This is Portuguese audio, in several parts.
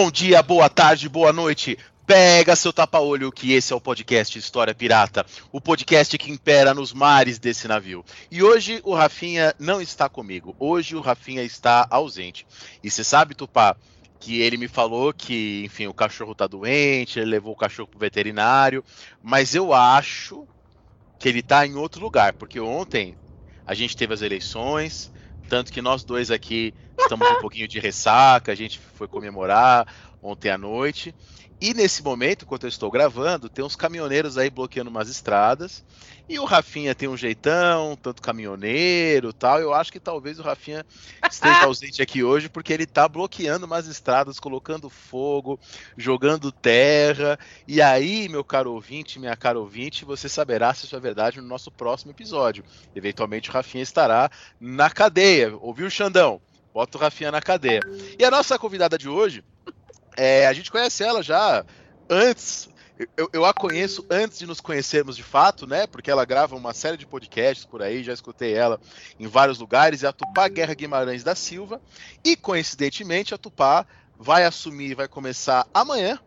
Bom dia, boa tarde, boa noite. Pega seu tapa-olho que esse é o podcast História Pirata, o podcast que impera nos mares desse navio. E hoje o Rafinha não está comigo. Hoje o Rafinha está ausente. E você sabe, Tupá, que ele me falou que, enfim, o cachorro tá doente, ele levou o cachorro pro veterinário, mas eu acho que ele tá em outro lugar, porque ontem a gente teve as eleições, tanto que nós dois aqui estamos um pouquinho de ressaca, a gente foi comemorar ontem à noite. E nesse momento, enquanto eu estou gravando, tem uns caminhoneiros aí bloqueando umas estradas. E o Rafinha tem um jeitão, tanto caminhoneiro tal. Eu acho que talvez o Rafinha esteja ausente aqui hoje, porque ele está bloqueando umas estradas, colocando fogo, jogando terra. E aí, meu caro ouvinte, minha cara ouvinte, você saberá se isso é verdade no nosso próximo episódio. Eventualmente o Rafinha estará na cadeia. Ouviu, Xandão? Bota o Rafinha na cadeia. E a nossa convidada de hoje é, a gente conhece ela já antes. Eu, eu, a conheço antes de nos conhecermos de fato, né? Porque ela grava uma série de podcasts por aí, já escutei ela em vários lugares. É a Tupá Guerra Guimarães da Silva. E coincidentemente, a Tupá vai assumir, vai começar amanhã.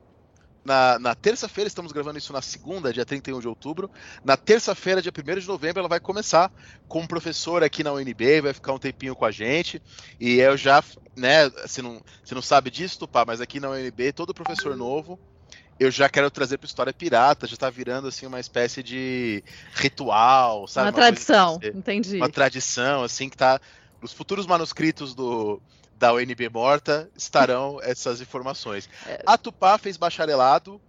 Na, na terça-feira, estamos gravando isso na segunda, dia 31 de outubro. Na terça-feira, dia 1 de novembro, ela vai começar como professora aqui na UNB, vai ficar um tempinho com a gente. E eu já né, você não, você não sabe disso, Tupá, mas aqui na UNB, todo professor novo, eu já quero trazer para História Pirata, já está virando assim uma espécie de ritual, sabe? Uma, uma tradição, entendi. Uma tradição, assim, que tá. Os futuros manuscritos do, da UNB morta estarão essas informações. É. A Tupá fez bacharelado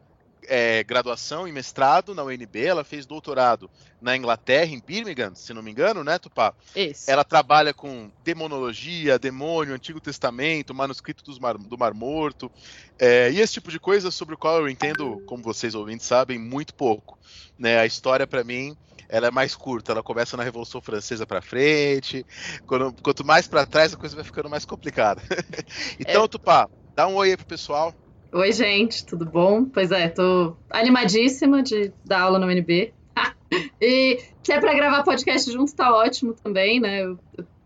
é, graduação e mestrado na UNB, ela fez doutorado na Inglaterra, em Birmingham, se não me engano, né, Tupá? Isso. Ela trabalha com demonologia, demônio, Antigo Testamento, manuscrito mar, do Mar Morto, é, e esse tipo de coisa sobre o qual eu entendo, como vocês ouvintes sabem, muito pouco. Né? A história, para mim, ela é mais curta, ela começa na Revolução Francesa para frente, quando, quanto mais para trás a coisa vai ficando mais complicada. então, é. Tupá, dá um oi aí pro pessoal. Oi, gente, tudo bom? Pois é, tô animadíssima de dar aula no UNB. e se é pra gravar podcast junto, tá ótimo também, né?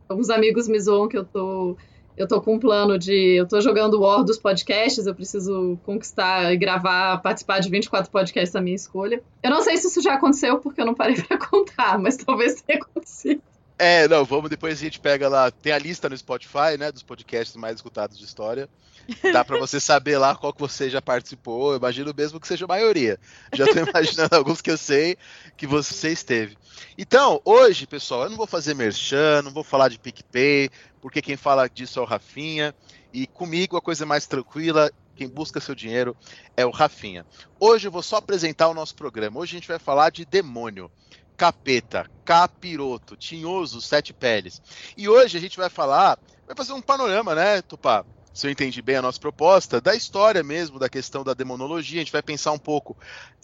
Alguns amigos me zoam que eu tô. Eu tô com um plano de. Eu tô jogando War dos podcasts, eu preciso conquistar e gravar, participar de 24 podcasts da minha escolha. Eu não sei se isso já aconteceu, porque eu não parei pra contar, mas talvez tenha acontecido. É, não, vamos depois a gente pega lá. Tem a lista no Spotify, né? Dos podcasts mais escutados de história. Dá para você saber lá qual que você já participou. Eu imagino mesmo que seja a maioria. Já tô imaginando alguns que eu sei que você esteve. Então, hoje, pessoal, eu não vou fazer merchan, não vou falar de PicPay, porque quem fala disso é o Rafinha. E comigo a coisa é mais tranquila. Quem busca seu dinheiro é o Rafinha. Hoje eu vou só apresentar o nosso programa. Hoje a gente vai falar de demônio capeta, capiroto, tinhoso, sete peles. E hoje a gente vai falar, vai fazer um panorama, né, Tupá? Se eu entendi bem a nossa proposta, da história mesmo, da questão da demonologia. A gente vai pensar um pouco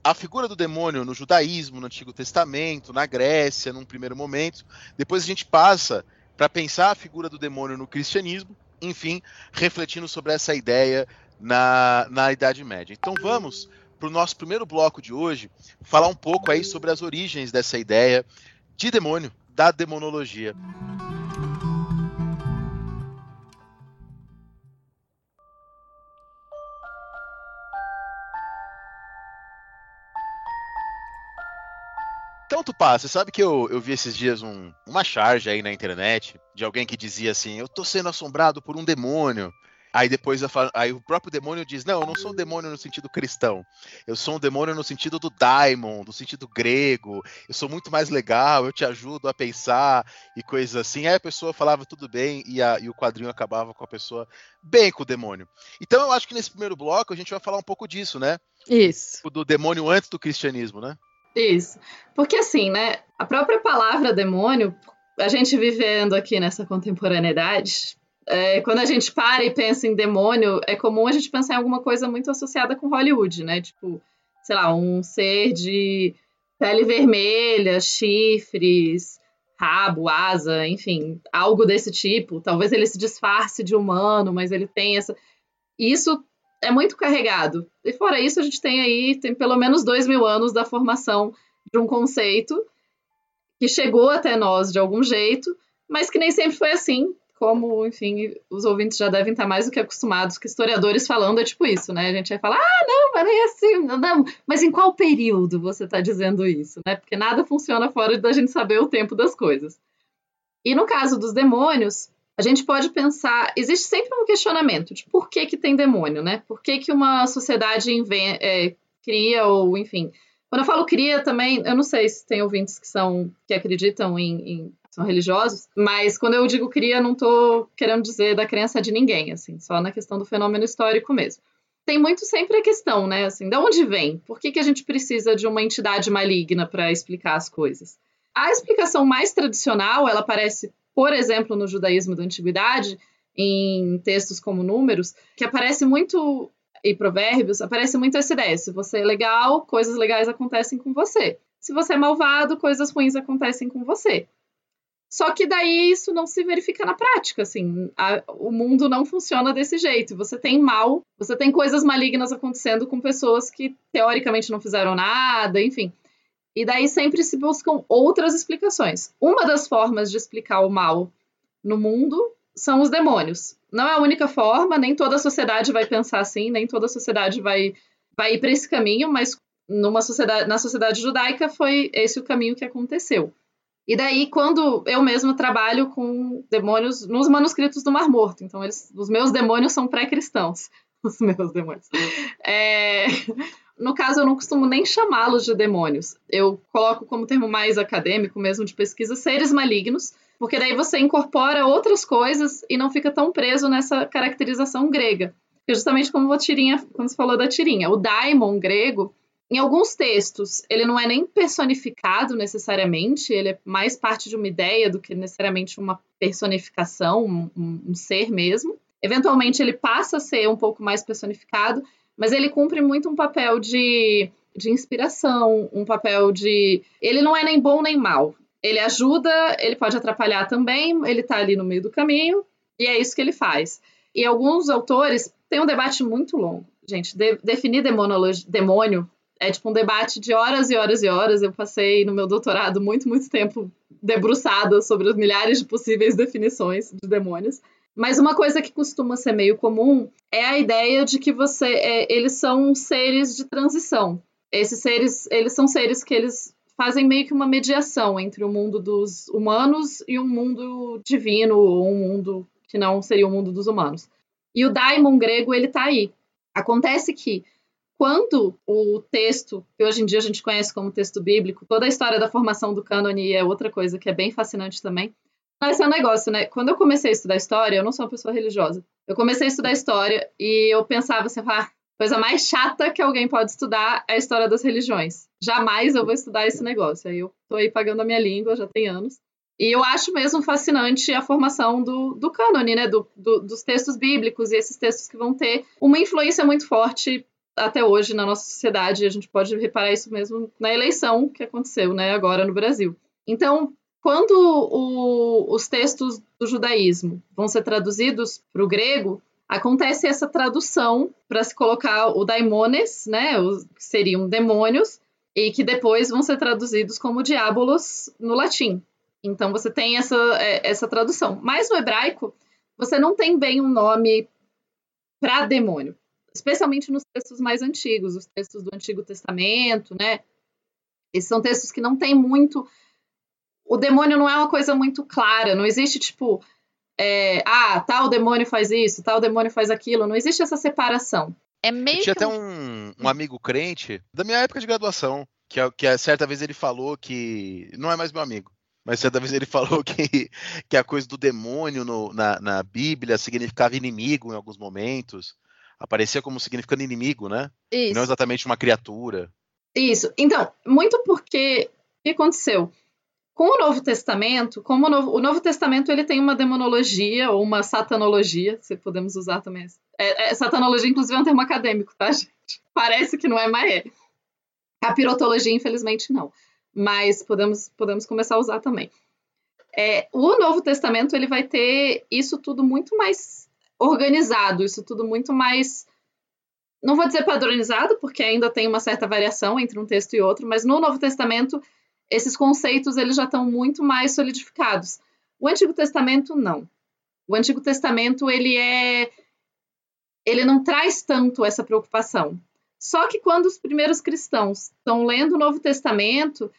a figura do demônio no judaísmo, no Antigo Testamento, na Grécia, num primeiro momento. Depois a gente passa para pensar a figura do demônio no cristianismo, enfim, refletindo sobre essa ideia na, na Idade Média. Então vamos para o nosso primeiro bloco de hoje, falar um pouco aí sobre as origens dessa ideia de demônio, da demonologia. Então, Tupá, você sabe que eu, eu vi esses dias um, uma charge aí na internet de alguém que dizia assim: Eu tô sendo assombrado por um demônio. Aí depois aí o próprio demônio diz: Não, eu não sou um demônio no sentido cristão. Eu sou um demônio no sentido do daimon, no sentido grego. Eu sou muito mais legal, eu te ajudo a pensar e coisas assim. Aí a pessoa falava tudo bem e, a, e o quadrinho acabava com a pessoa bem com o demônio. Então eu acho que nesse primeiro bloco a gente vai falar um pouco disso, né? Isso. Do demônio antes do cristianismo, né? Isso. Porque assim, né? A própria palavra demônio, a gente vivendo aqui nessa contemporaneidade, é, quando a gente para e pensa em demônio, é comum a gente pensar em alguma coisa muito associada com Hollywood, né? Tipo, sei lá, um ser de pele vermelha, chifres, rabo, asa, enfim, algo desse tipo. Talvez ele se disfarce de humano, mas ele tem essa. Isso é muito carregado. E fora isso, a gente tem aí, tem pelo menos dois mil anos da formação de um conceito que chegou até nós de algum jeito, mas que nem sempre foi assim como, enfim, os ouvintes já devem estar mais do que acostumados que historiadores falando é tipo isso, né? A gente vai falar, ah, não, mas é assim, não, mas em qual período você está dizendo isso, né? Porque nada funciona fora da gente saber o tempo das coisas. E no caso dos demônios, a gente pode pensar, existe sempre um questionamento de por que que tem demônio, né? Por que que uma sociedade é, cria ou, enfim... Quando eu falo cria também, eu não sei se tem ouvintes que são que acreditam em, em são religiosos, mas quando eu digo cria, não estou querendo dizer da crença de ninguém, assim, só na questão do fenômeno histórico mesmo. Tem muito sempre a questão, né, assim, de onde vem? Por que, que a gente precisa de uma entidade maligna para explicar as coisas? A explicação mais tradicional, ela aparece, por exemplo, no judaísmo da antiguidade, em textos como Números, que aparece muito e Provérbios, aparece muito essa ideia: se você é legal, coisas legais acontecem com você. Se você é malvado, coisas ruins acontecem com você. Só que daí isso não se verifica na prática, assim, a, o mundo não funciona desse jeito. Você tem mal, você tem coisas malignas acontecendo com pessoas que teoricamente não fizeram nada, enfim. E daí sempre se buscam outras explicações. Uma das formas de explicar o mal no mundo são os demônios. Não é a única forma, nem toda a sociedade vai pensar assim, nem toda a sociedade vai, vai ir para esse caminho, mas numa sociedade, na sociedade judaica foi esse o caminho que aconteceu. E daí, quando eu mesma trabalho com demônios nos manuscritos do Mar Morto, então eles, os meus demônios são pré-cristãos. Os meus demônios. É, no caso, eu não costumo nem chamá-los de demônios. Eu coloco como termo mais acadêmico, mesmo de pesquisa, seres malignos, porque daí você incorpora outras coisas e não fica tão preso nessa caracterização grega. Justamente como a tirinha, quando você falou da tirinha, o daimon grego em alguns textos, ele não é nem personificado necessariamente, ele é mais parte de uma ideia do que necessariamente uma personificação, um, um ser mesmo. Eventualmente, ele passa a ser um pouco mais personificado, mas ele cumpre muito um papel de, de inspiração, um papel de. Ele não é nem bom nem mal. Ele ajuda, ele pode atrapalhar também, ele está ali no meio do caminho, e é isso que ele faz. E alguns autores têm um debate muito longo. Gente, de, definir demônio é tipo um debate de horas e horas e horas. Eu passei no meu doutorado muito, muito tempo debruçada sobre os milhares de possíveis definições de demônios. Mas uma coisa que costuma ser meio comum é a ideia de que você, é, eles são seres de transição. Esses seres, eles são seres que eles fazem meio que uma mediação entre o mundo dos humanos e um mundo divino ou um mundo que não seria o mundo dos humanos. E o daimon grego ele tá aí. Acontece que quando o texto, que hoje em dia a gente conhece como texto bíblico, toda a história da formação do cânone é outra coisa que é bem fascinante também. Mas é um negócio, né? Quando eu comecei a estudar história, eu não sou uma pessoa religiosa. Eu comecei a estudar história e eu pensava assim, ah, coisa mais chata que alguém pode estudar é a história das religiões. Jamais eu vou estudar esse negócio. Aí eu tô aí pagando a minha língua, já tem anos. E eu acho mesmo fascinante a formação do, do cânone, né? Do, do, dos textos bíblicos e esses textos que vão ter uma influência muito forte até hoje na nossa sociedade. A gente pode reparar isso mesmo na eleição que aconteceu, né, agora no Brasil. Então, quando o, os textos do judaísmo vão ser traduzidos para o grego, acontece essa tradução para se colocar o daimones, né, os, que seriam demônios, e que depois vão ser traduzidos como diabolos no latim. Então você tem essa, é, essa tradução. Mas no hebraico, você não tem bem um nome para demônio especialmente nos textos mais antigos, os textos do Antigo Testamento, né? Esses são textos que não tem muito. O demônio não é uma coisa muito clara, não existe tipo, é, ah, tal demônio faz isso, tal demônio faz aquilo, não existe essa separação. É meio Eu tinha que... até um, um amigo crente da minha época de graduação, que, que certa vez ele falou que. Não é mais meu amigo, mas certa vez ele falou que, que a coisa do demônio no, na, na Bíblia significava inimigo em alguns momentos aparecia como significando inimigo, né? Isso. Não exatamente uma criatura. Isso. Então, muito porque o que aconteceu? Com o Novo Testamento, como o Novo, o Novo Testamento ele tem uma demonologia ou uma satanologia, se podemos usar também. É, é, satanologia, inclusive, é um termo acadêmico, tá, gente? Parece que não é, mas é. Capirotologia, infelizmente, não. Mas podemos, podemos começar a usar também. É, o Novo Testamento ele vai ter isso tudo muito mais organizado, isso tudo muito mais. Não vou dizer padronizado, porque ainda tem uma certa variação entre um texto e outro, mas no Novo Testamento esses conceitos eles já estão muito mais solidificados. O Antigo Testamento não. O Antigo Testamento ele é ele não traz tanto essa preocupação. Só que quando os primeiros cristãos estão lendo o Novo Testamento,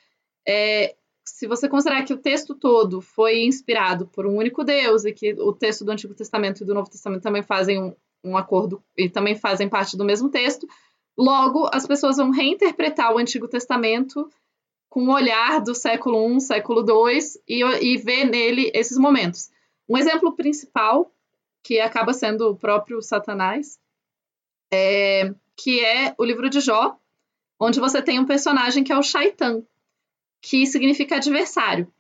é, se você considerar que o texto todo foi inspirado por um único Deus e que o texto do Antigo Testamento e do Novo Testamento também fazem um, um acordo e também fazem parte do mesmo texto, logo as pessoas vão reinterpretar o Antigo Testamento com o olhar do século I, século II e, e ver nele esses momentos. Um exemplo principal, que acaba sendo o próprio Satanás, é, que é o livro de Jó, onde você tem um personagem que é o Shaitan, que significa adversário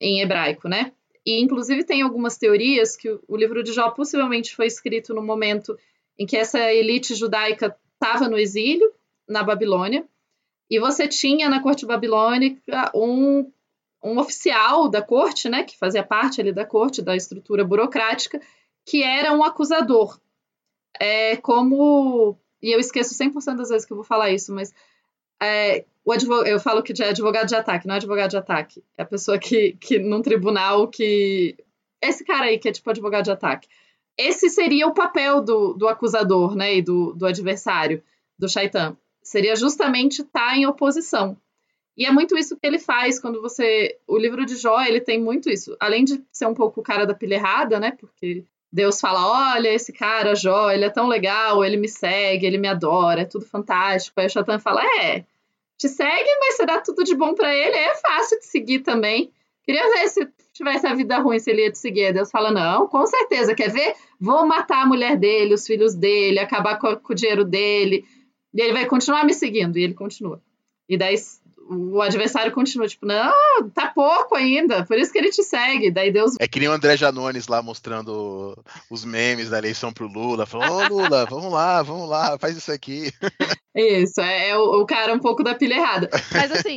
em hebraico, né? E inclusive tem algumas teorias que o livro de Jó possivelmente foi escrito no momento em que essa elite judaica estava no exílio na Babilônia e você tinha na corte babilônica um, um oficial da corte, né, que fazia parte ali da corte, da estrutura burocrática, que era um acusador. É como. E eu esqueço 100% das vezes que eu vou falar isso, mas é, o advogado, eu falo que é advogado de ataque, não é advogado de ataque. É a pessoa que, que num tribunal que. Esse cara aí que é tipo advogado de ataque. Esse seria o papel do, do acusador, né, e do, do adversário, do Shaitan seria justamente estar tá em oposição. E é muito isso que ele faz quando você. O livro de Jó, ele tem muito isso. Além de ser um pouco o cara da pilha errada, né? Porque Deus fala: olha, esse cara, Jó, ele é tão legal, ele me segue, ele me adora, é tudo fantástico. Aí o Shatan fala: é, te segue, mas você dá tudo de bom para ele, é fácil de seguir também. Queria ver se tivesse a vida ruim, se ele ia te seguir. Deus fala: não, com certeza, quer ver? Vou matar a mulher dele, os filhos dele, acabar com, com o dinheiro dele e ele vai continuar me seguindo, e ele continua. E daí o adversário continua, tipo, não, tá pouco ainda, por isso que ele te segue. Daí Deus. É que nem o André Janones lá mostrando os memes da eleição pro Lula, falando, ô Lula, vamos lá, vamos lá, faz isso aqui. Isso, é, é o, o, cara um pouco da pilha errada. Mas assim.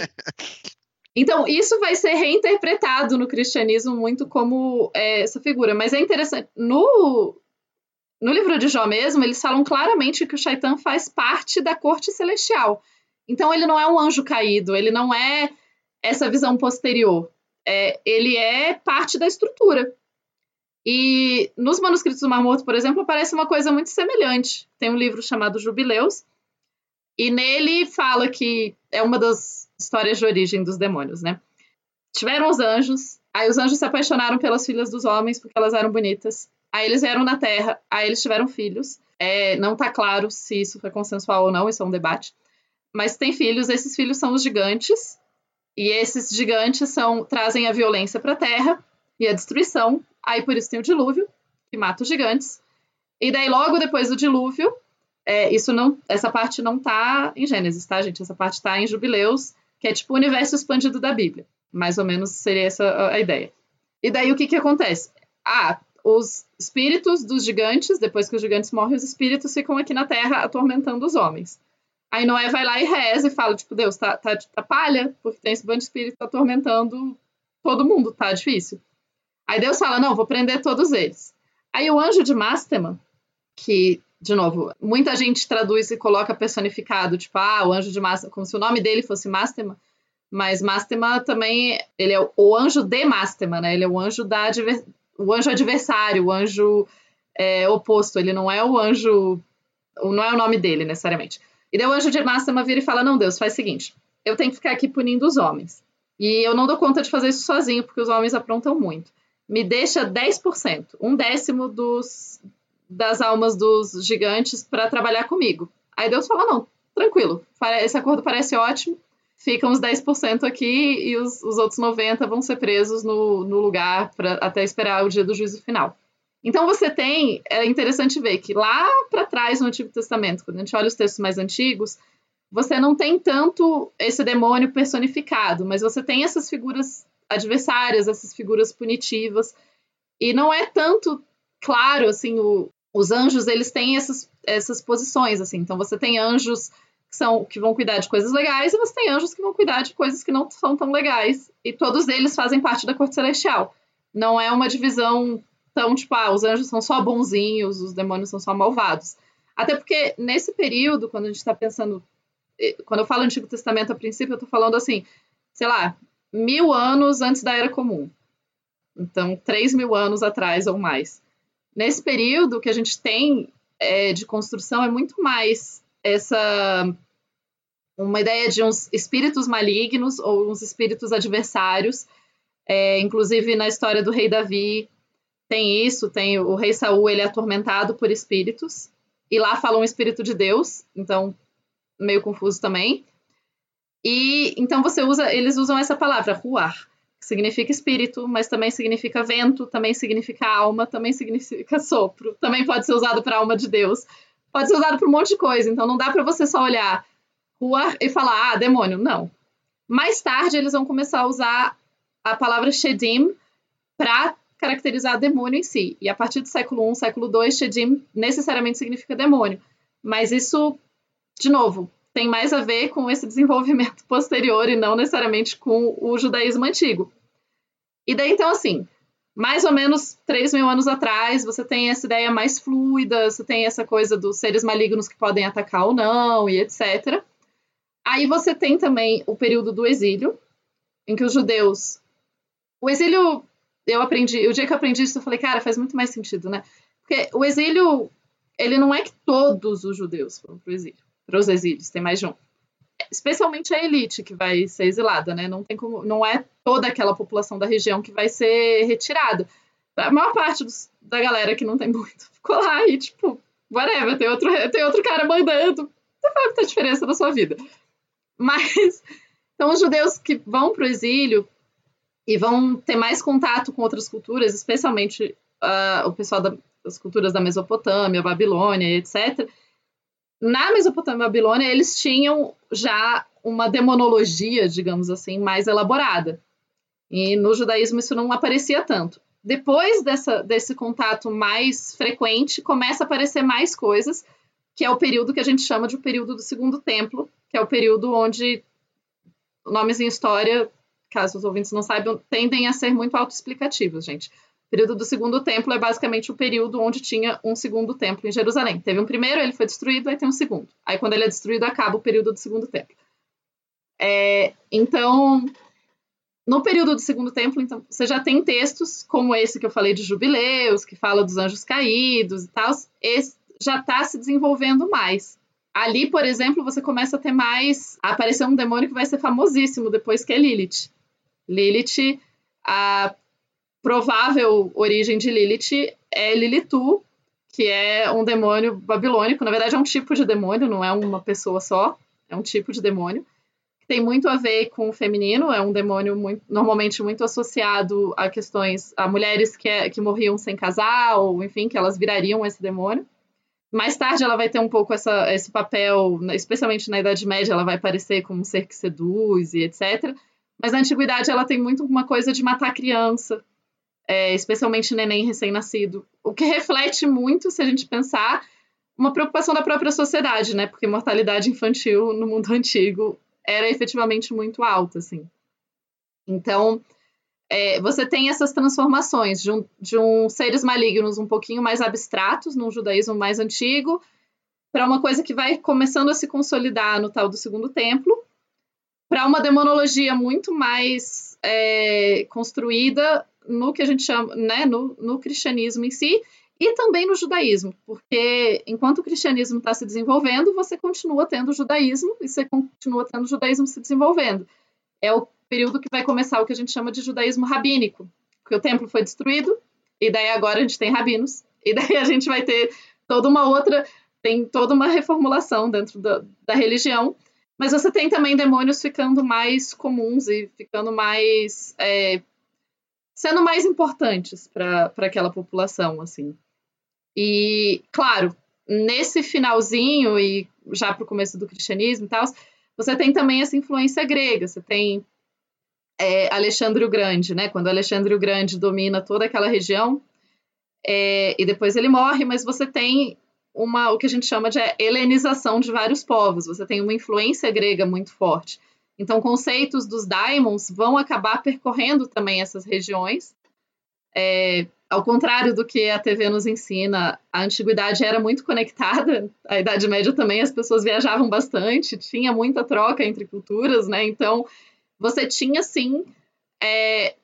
Então, isso vai ser reinterpretado no cristianismo muito como é, essa figura. Mas é interessante. No, no livro de Jó mesmo, eles falam claramente que o Shaitan faz parte da corte celestial. Então ele não é um anjo caído, ele não é essa visão posterior. É, ele é parte da estrutura. E nos manuscritos do Mar Morto, por exemplo, aparece uma coisa muito semelhante. Tem um livro chamado Jubileus, e nele fala que é uma das histórias de origem dos demônios, né? Tiveram os anjos, aí os anjos se apaixonaram pelas filhas dos homens porque elas eram bonitas. Aí eles vieram na Terra, aí eles tiveram filhos. É, não tá claro se isso foi consensual ou não, isso é um debate. Mas tem filhos, esses filhos são os gigantes. E esses gigantes são trazem a violência para a Terra e a destruição. Aí por isso tem o dilúvio, que mata os gigantes. E daí logo depois do dilúvio, é, isso não, essa parte não tá em Gênesis, tá, gente? Essa parte tá em Jubileus, que é tipo o universo expandido da Bíblia. Mais ou menos seria essa a ideia. E daí o que que acontece? Ah, os espíritos dos gigantes, depois que os gigantes morrem, os espíritos ficam aqui na Terra atormentando os homens. Aí Noé vai lá e reza e fala, tipo, Deus, tá, tá, tá palha, porque tem esse bando de espírito atormentando todo mundo, tá difícil. Aí Deus fala, não, vou prender todos eles. Aí o anjo de Mastema, que, de novo, muita gente traduz e coloca personificado, tipo, ah, o anjo de Mastema, como se o nome dele fosse Mastema, mas Mastema também, ele é o anjo de Mastema, né? Ele é o anjo da, o anjo adversário, o anjo é, oposto, ele não é o anjo, não é o nome dele necessariamente. E daí o anjo de Máxima vira e fala: Não, Deus, faz o seguinte, eu tenho que ficar aqui punindo os homens. E eu não dou conta de fazer isso sozinho, porque os homens aprontam muito. Me deixa 10%, um décimo dos, das almas dos gigantes para trabalhar comigo. Aí Deus fala: Não, tranquilo, esse acordo parece ótimo, ficam os 10% aqui e os, os outros 90% vão ser presos no, no lugar pra, até esperar o dia do juízo final. Então você tem, é interessante ver que lá para trás no Antigo Testamento, quando a gente olha os textos mais antigos, você não tem tanto esse demônio personificado, mas você tem essas figuras adversárias, essas figuras punitivas. E não é tanto claro, assim, o, os anjos, eles têm essas, essas posições, assim. Então, você tem anjos que, são, que vão cuidar de coisas legais e você tem anjos que vão cuidar de coisas que não são tão legais. E todos eles fazem parte da corte celestial. Não é uma divisão tão, tipo, ah, os anjos são só bonzinhos, os demônios são só malvados. Até porque, nesse período, quando a gente está pensando... Quando eu falo Antigo Testamento, a princípio, eu estou falando, assim, sei lá, mil anos antes da Era Comum. Então, três mil anos atrás ou mais. Nesse período, o que a gente tem é, de construção é muito mais essa uma ideia de uns espíritos malignos ou uns espíritos adversários. É, inclusive na história do rei Davi tem isso, tem o rei Saul ele é atormentado por espíritos e lá fala um espírito de Deus, então meio confuso também. E então você usa, eles usam essa palavra ruar, que significa espírito, mas também significa vento, também significa alma, também significa sopro, também pode ser usado para alma de Deus, pode ser usado para um monte de coisa. Então não dá para você só olhar ruar e falar ah, demônio, não. Mais tarde eles vão começar a usar a palavra shedim para caracterizar demônio em si. E a partir do século I, século II, shedim necessariamente significa demônio. Mas isso, de novo, tem mais a ver com esse desenvolvimento posterior e não necessariamente com o judaísmo antigo. E daí, então, assim, mais ou menos 3 mil anos atrás, você tem essa ideia mais fluida, você tem essa coisa dos seres malignos que podem atacar ou não, e etc. Aí você tem também o período do exílio, em que os judeus. O exílio, eu aprendi, o dia que eu aprendi isso, eu falei, cara, faz muito mais sentido, né? Porque o exílio, ele não é que todos os judeus foram para o exílio para os exílios, tem mais de um. Especialmente a elite que vai ser exilada, né? Não tem como, não é toda aquela população da região que vai ser retirada. A maior parte dos, da galera que não tem muito ficou lá e tipo, whatever, tem outro, tem outro cara mandando. Não faz muita diferença na sua vida. Mas então os judeus que vão para o exílio e vão ter mais contato com outras culturas, especialmente uh, o pessoal da, das culturas da Mesopotâmia, Babilônia, etc na Mesopotâmia e Babilônia, eles tinham já uma demonologia, digamos assim, mais elaborada. E no judaísmo isso não aparecia tanto. Depois dessa, desse contato mais frequente, começa a aparecer mais coisas, que é o período que a gente chama de o período do Segundo Templo, que é o período onde nomes em história, caso os ouvintes não saibam, tendem a ser muito autoexplicativos, gente. O período do segundo templo é basicamente o período onde tinha um segundo templo em Jerusalém. Teve um primeiro, ele foi destruído, aí tem um segundo. Aí quando ele é destruído, acaba o período do segundo templo. É, então, no período do segundo templo, então, você já tem textos como esse que eu falei de jubileus, que fala dos anjos caídos e tal. Esse já está se desenvolvendo mais. Ali, por exemplo, você começa a ter mais. A aparecer um demônio que vai ser famosíssimo depois, que é Lilith. Lilith, a provável origem de Lilith é Lilitu, que é um demônio babilônico. Na verdade, é um tipo de demônio, não é uma pessoa só, é um tipo de demônio. Que tem muito a ver com o feminino, é um demônio muito, normalmente muito associado a questões, a mulheres que, é, que morriam sem casar, ou enfim, que elas virariam esse demônio. Mais tarde ela vai ter um pouco essa, esse papel, especialmente na Idade Média, ela vai aparecer como um ser que seduz e etc. Mas na Antiguidade ela tem muito uma coisa de matar criança, é, especialmente neném recém-nascido, o que reflete muito, se a gente pensar, uma preocupação da própria sociedade, né? Porque mortalidade infantil no mundo antigo era efetivamente muito alta, assim. Então, é, você tem essas transformações de um, de um seres malignos um pouquinho mais abstratos, num judaísmo mais antigo, para uma coisa que vai começando a se consolidar no tal do Segundo Templo, para uma demonologia muito mais é, construída no que a gente chama, né, no, no cristianismo em si e também no judaísmo, porque enquanto o cristianismo está se desenvolvendo, você continua tendo o judaísmo e você continua tendo o judaísmo se desenvolvendo. É o período que vai começar o que a gente chama de judaísmo rabínico, porque o templo foi destruído e daí agora a gente tem rabinos e daí a gente vai ter toda uma outra, tem toda uma reformulação dentro da, da religião mas você tem também demônios ficando mais comuns e ficando mais é, sendo mais importantes para aquela população, assim. E, claro, nesse finalzinho e já para o começo do cristianismo e tal, você tem também essa influência grega. Você tem é Alexandre o Grande, né? Quando Alexandre o Grande domina toda aquela região, é, e depois ele morre, mas você tem uma o que a gente chama de helenização de vários povos. Você tem uma influência grega muito forte. Então, conceitos dos daimons vão acabar percorrendo também essas regiões. É, ao contrário do que a TV nos ensina, a antiguidade era muito conectada. A Idade Média também as pessoas viajavam bastante, tinha muita troca entre culturas, né? Então, você tinha sim é,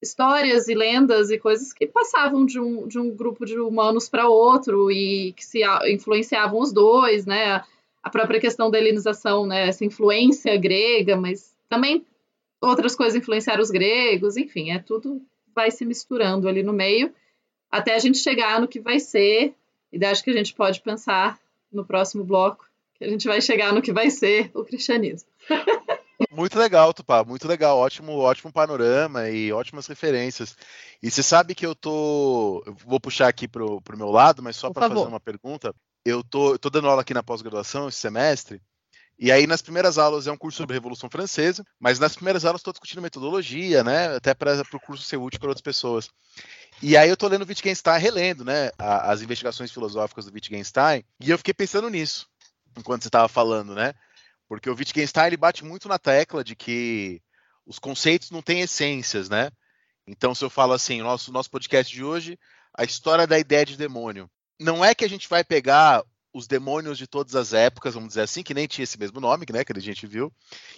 histórias e lendas e coisas que passavam de um, de um grupo de humanos para outro e que se influenciavam os dois, né? A própria questão da helenização, né? Essa influência grega, mas também outras coisas influenciaram os gregos, enfim, é tudo vai se misturando ali no meio até a gente chegar no que vai ser, e acho que a gente pode pensar no próximo bloco, que a gente vai chegar no que vai ser o cristianismo. Muito legal, Tupá, muito legal, ótimo, ótimo panorama e ótimas referências. E você sabe que eu tô, eu vou puxar aqui pro, pro meu lado, mas só para fazer uma pergunta. Eu tô, eu tô dando aula aqui na pós-graduação esse semestre, e aí nas primeiras aulas é um curso sobre Revolução Francesa, mas nas primeiras aulas estou discutindo metodologia, né, até para o curso ser útil para outras pessoas. E aí eu tô lendo Wittgenstein, relendo, né, as investigações filosóficas do Wittgenstein, e eu fiquei pensando nisso enquanto você estava falando, né? Porque o Wittgenstein ele bate muito na tecla de que os conceitos não têm essências, né? Então, se eu falo assim, nosso, nosso podcast de hoje, a história da ideia de demônio. Não é que a gente vai pegar os demônios de todas as épocas, vamos dizer assim, que nem tinha esse mesmo nome, né, que a gente viu,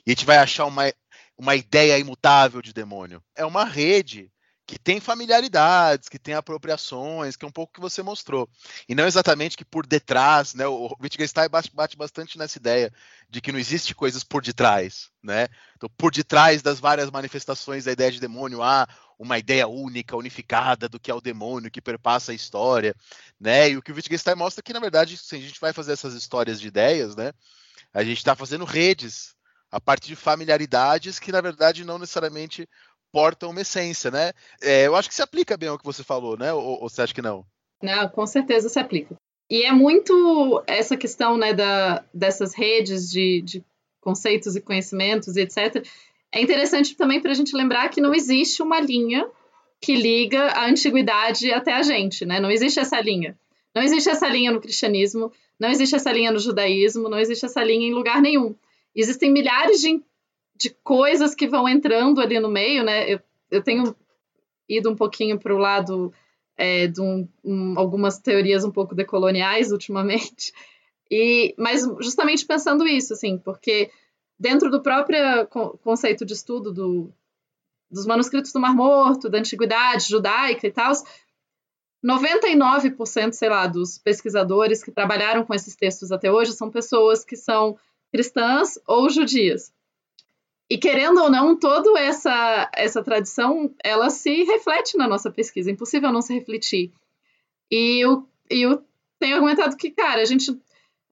e a gente vai achar uma, uma ideia imutável de demônio. É uma rede que tem familiaridades, que tem apropriações, que é um pouco que você mostrou. E não exatamente que por detrás, né? O Wittgenstein bate, bate bastante nessa ideia de que não existe coisas por detrás, né? Então, por detrás das várias manifestações da ideia de demônio, há uma ideia única, unificada do que é o demônio, que perpassa a história, né? E o que o Wittgenstein mostra é que, na verdade, se a gente vai fazer essas histórias de ideias, né? A gente está fazendo redes a partir de familiaridades que, na verdade, não necessariamente portam uma essência, né? É, eu acho que se aplica bem ao que você falou, né? Ou, ou, você acha que não? Não, com certeza se aplica. E é muito essa questão, né, da, dessas redes de, de conceitos e conhecimentos e etc. É interessante também para a gente lembrar que não existe uma linha que liga a antiguidade até a gente, né? Não existe essa linha. Não existe essa linha no cristianismo, não existe essa linha no judaísmo, não existe essa linha em lugar nenhum. Existem milhares de de coisas que vão entrando ali no meio, né? Eu, eu tenho ido um pouquinho para o lado é, de um, um, algumas teorias um pouco decoloniais ultimamente, e mas justamente pensando isso, assim, porque dentro do próprio conceito de estudo do, dos manuscritos do Mar Morto, da antiguidade judaica e tal, 99%, sei lá, dos pesquisadores que trabalharam com esses textos até hoje são pessoas que são cristãs ou judias. E querendo ou não, toda essa, essa tradição, ela se reflete na nossa pesquisa. É impossível não se refletir. E eu, eu tenho argumentado que, cara, a gente,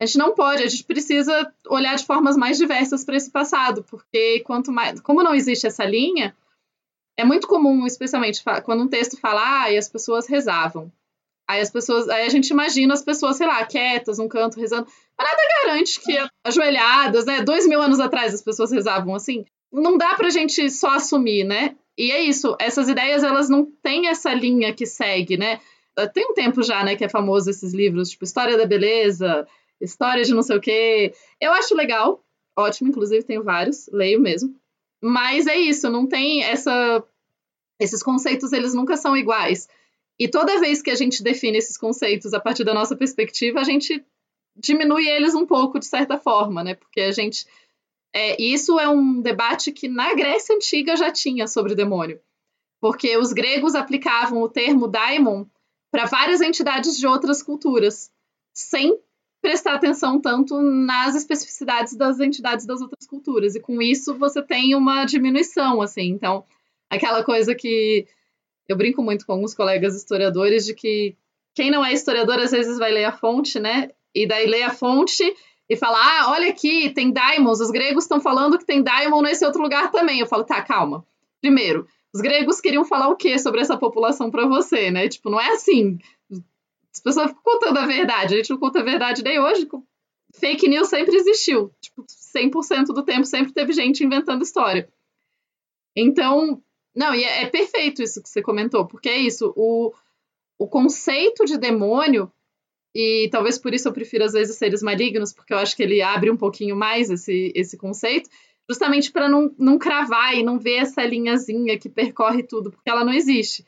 a gente não pode, a gente precisa olhar de formas mais diversas para esse passado, porque quanto mais, como não existe essa linha, é muito comum, especialmente quando um texto fala, ah, e as pessoas rezavam. Aí as pessoas, aí a gente imagina as pessoas, sei lá, quietas, num canto, rezando. Mas nada garante que ajoelhadas, né? Dois mil anos atrás as pessoas rezavam assim. Não dá pra gente só assumir, né? E é isso, essas ideias, elas não têm essa linha que segue, né? Tem um tempo já, né, que é famoso esses livros, tipo História da Beleza, História de não sei o quê. Eu acho legal, ótimo, inclusive tenho vários, leio mesmo. Mas é isso, não tem essa... Esses conceitos, eles nunca são iguais. E toda vez que a gente define esses conceitos a partir da nossa perspectiva, a gente diminui eles um pouco, de certa forma, né? Porque a gente. É, isso é um debate que na Grécia Antiga já tinha sobre demônio. Porque os gregos aplicavam o termo daimon para várias entidades de outras culturas, sem prestar atenção tanto nas especificidades das entidades das outras culturas. E com isso você tem uma diminuição, assim. Então, aquela coisa que eu brinco muito com alguns colegas historiadores de que quem não é historiador às vezes vai ler a fonte, né? E daí lê a fonte e fala: ah, olha aqui, tem daimons, os gregos estão falando que tem daimon nesse outro lugar também. Eu falo: tá, calma. Primeiro, os gregos queriam falar o quê sobre essa população para você, né? Tipo, não é assim. As pessoas ficam contando a verdade. A gente não conta a verdade nem hoje. Fake news sempre existiu. Tipo, 100% do tempo sempre teve gente inventando história. Então, não, e é, é perfeito isso que você comentou, porque é isso, o, o conceito de demônio, e talvez por isso eu prefiro às vezes seres malignos, porque eu acho que ele abre um pouquinho mais esse, esse conceito, justamente para não, não cravar e não ver essa linhazinha que percorre tudo, porque ela não existe.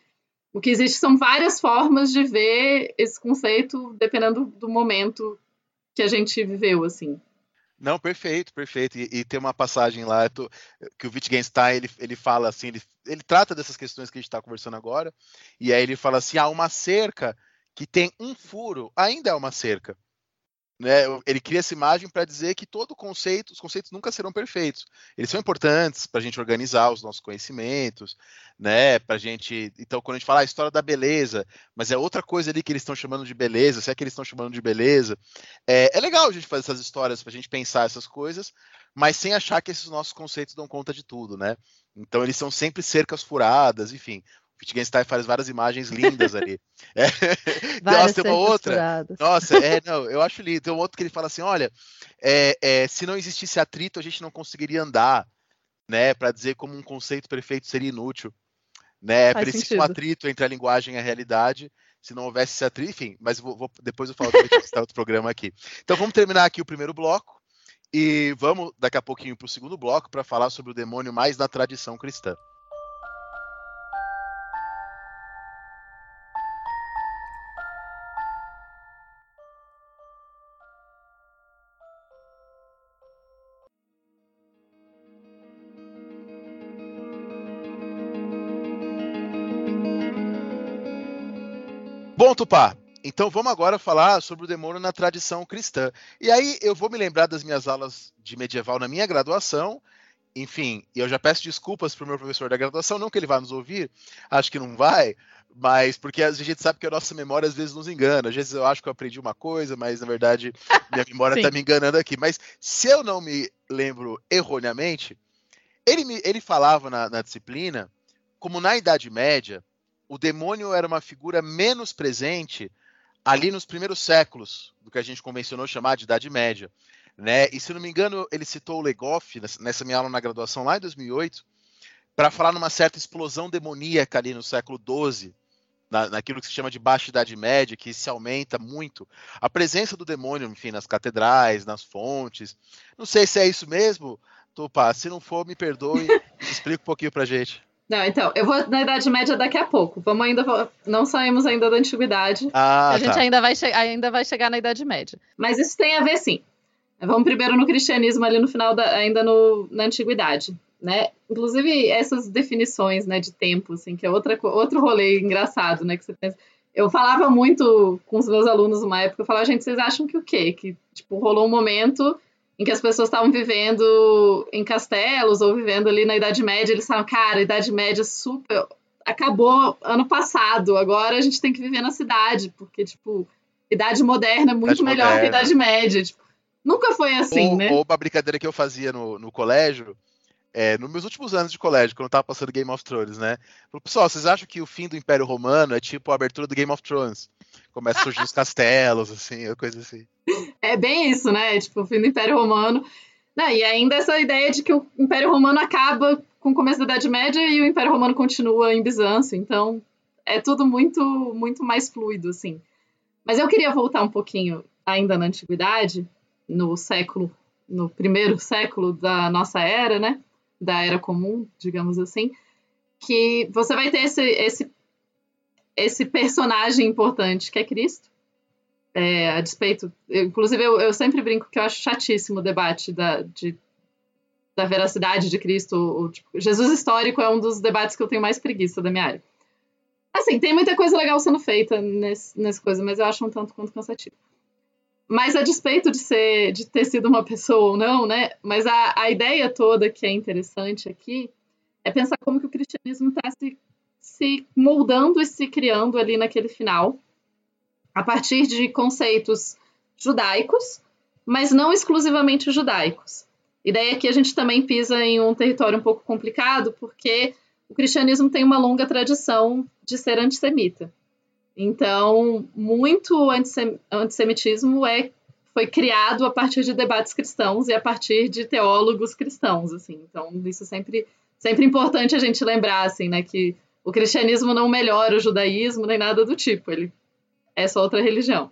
O que existe são várias formas de ver esse conceito, dependendo do momento que a gente viveu, assim. Não, perfeito, perfeito. E, e tem uma passagem lá tô, que o Wittgenstein ele, ele fala assim, ele, ele trata dessas questões que a gente está conversando agora, e aí ele fala assim: há uma cerca que tem um furo, ainda é uma cerca. Né? Ele cria essa imagem para dizer que todo conceito, os conceitos nunca serão perfeitos. Eles são importantes para a gente organizar os nossos conhecimentos, né? Para gente. Então, quando a gente fala a história da beleza, mas é outra coisa ali que eles estão chamando de beleza, se é que eles estão chamando de beleza, é, é legal a gente fazer essas histórias para a gente pensar essas coisas, mas sem achar que esses nossos conceitos dão conta de tudo, né? Então, eles são sempre cercas furadas, enfim. Wittgenstein faz várias imagens lindas ali. É. Nossa, tem uma outra. Nossa, é, não, eu acho lindo. Tem um outro que ele fala assim: olha, é, é, se não existisse atrito, a gente não conseguiria andar, né? Para dizer como um conceito perfeito seria inútil. Né? Faz Precisa um atrito entre a linguagem e a realidade. Se não houvesse esse atrito, enfim, mas vou, vou, depois eu falo do Wittgenstein outro programa aqui. Então vamos terminar aqui o primeiro bloco e vamos daqui a pouquinho para o segundo bloco para falar sobre o demônio mais na tradição cristã. Tupá, então vamos agora falar sobre o demônio na tradição cristã. E aí eu vou me lembrar das minhas aulas de medieval na minha graduação. Enfim, eu já peço desculpas para o meu professor da graduação, não que ele vá nos ouvir, acho que não vai, mas porque a gente sabe que a nossa memória às vezes nos engana. Às vezes eu acho que eu aprendi uma coisa, mas na verdade minha memória está me enganando aqui. Mas se eu não me lembro erroneamente, ele, me, ele falava na, na disciplina como na Idade Média o demônio era uma figura menos presente ali nos primeiros séculos do que a gente convencionou chamar de Idade Média. Né? E se não me engano, ele citou o Legoff nessa minha aula na graduação lá em 2008, para falar numa certa explosão demoníaca ali no século XII, na, naquilo que se chama de Baixa Idade Média, que se aumenta muito. A presença do demônio, enfim, nas catedrais, nas fontes. Não sei se é isso mesmo, Tupá. Se não for, me perdoe. explica um pouquinho pra gente. Não, então, eu vou na Idade Média daqui a pouco. Vamos ainda. Não saímos ainda da antiguidade. Ah, a gente tá. ainda, vai ainda vai chegar na Idade Média. Mas isso tem a ver, sim. Vamos primeiro no cristianismo, ali no final, da, ainda no, na antiguidade. Né? Inclusive, essas definições né, de tempo, assim, que é outra, outro rolê engraçado, né? Que você pensa. Eu falava muito com os meus alunos numa época, eu falava, gente, vocês acham que o quê? Que, tipo, rolou um momento em que as pessoas estavam vivendo em castelos ou vivendo ali na Idade Média, eles falavam, cara, Idade Média super acabou ano passado, agora a gente tem que viver na cidade, porque, tipo, Idade Moderna é muito idade melhor moderna. que Idade Média. Tipo, nunca foi assim, ou, né? Ou uma brincadeira que eu fazia no, no colégio, é, nos meus últimos anos de colégio, quando eu tava passando Game of Thrones, né? Falei, pessoal, vocês acham que o fim do Império Romano é tipo a abertura do Game of Thrones? Começa a surgir os castelos, assim, coisa assim. É bem isso, né? Tipo, o fim do Império Romano. Não, e ainda essa ideia de que o Império Romano acaba com o começo da Idade Média e o Império Romano continua em Bizâncio. Então, é tudo muito, muito mais fluido, assim. Mas eu queria voltar um pouquinho ainda na Antiguidade, no século, no primeiro século da nossa era, né? Da era comum, digamos assim, que você vai ter esse, esse, esse personagem importante que é Cristo, é, a despeito. Eu, inclusive, eu, eu, sempre brinco que eu acho chatíssimo o debate da, de, da veracidade de Cristo. Ou, tipo, Jesus histórico é um dos debates que eu tenho mais preguiça da minha área. Assim, tem muita coisa legal sendo feita nesse, nessa coisa, mas eu acho um tanto quanto cansativo. Mas a despeito de ser de ter sido uma pessoa ou não, né? Mas a, a ideia toda que é interessante aqui é pensar como que o cristianismo está se, se moldando e se criando ali naquele final a partir de conceitos judaicos, mas não exclusivamente judaicos. E daí aqui a gente também pisa em um território um pouco complicado, porque o cristianismo tem uma longa tradição de ser antissemita. Então, muito antissemitismo é, foi criado a partir de debates cristãos e a partir de teólogos cristãos, assim. Então, isso sempre sempre importante a gente lembrar, assim, né, que o cristianismo não melhora o judaísmo nem nada do tipo, ele é só outra religião.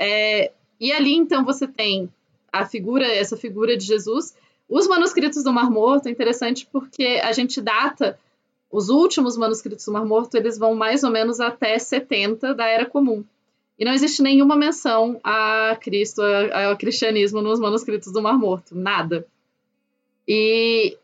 É, e ali, então, você tem a figura, essa figura de Jesus. Os manuscritos do Mar Morto é interessante porque a gente data os últimos manuscritos do Mar Morto, eles vão mais ou menos até 70 da Era Comum. E não existe nenhuma menção a Cristo, ao cristianismo nos manuscritos do Mar Morto, nada. E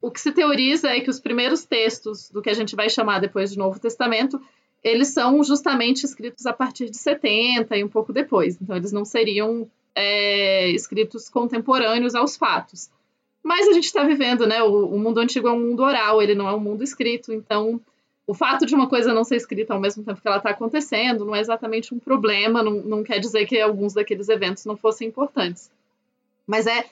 o que se teoriza é que os primeiros textos do que a gente vai chamar depois de Novo Testamento, eles são justamente escritos a partir de 70 e um pouco depois. Então, eles não seriam é, escritos contemporâneos aos fatos. Mas a gente está vivendo, né? O, o, mundo antigo é um mundo oral, ele não é um mundo escrito. Então, o fato de uma coisa não ser escrita ao mesmo tempo que ela está acontecendo não é exatamente um problema, não, não quer dizer que alguns daqueles eventos não fossem importantes. Mas é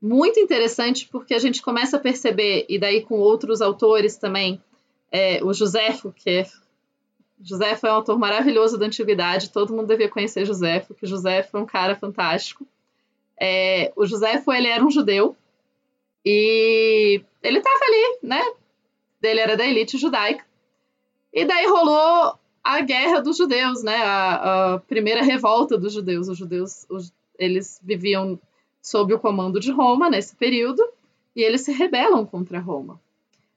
muito interessante porque a gente começa a perceber, e daí com outros autores também, é, o Joséfo, que é. Joséfo é um autor maravilhoso da antiguidade, todo mundo devia conhecer Joséfo, que Joséfo é um cara fantástico. É, o Joséfo, ele era um judeu, e ele estava ali, né? Ele era da elite judaica. E daí rolou a guerra dos judeus, né? A, a primeira revolta dos judeus. Os judeus, os, eles viviam sob o comando de Roma nesse período e eles se rebelam contra Roma.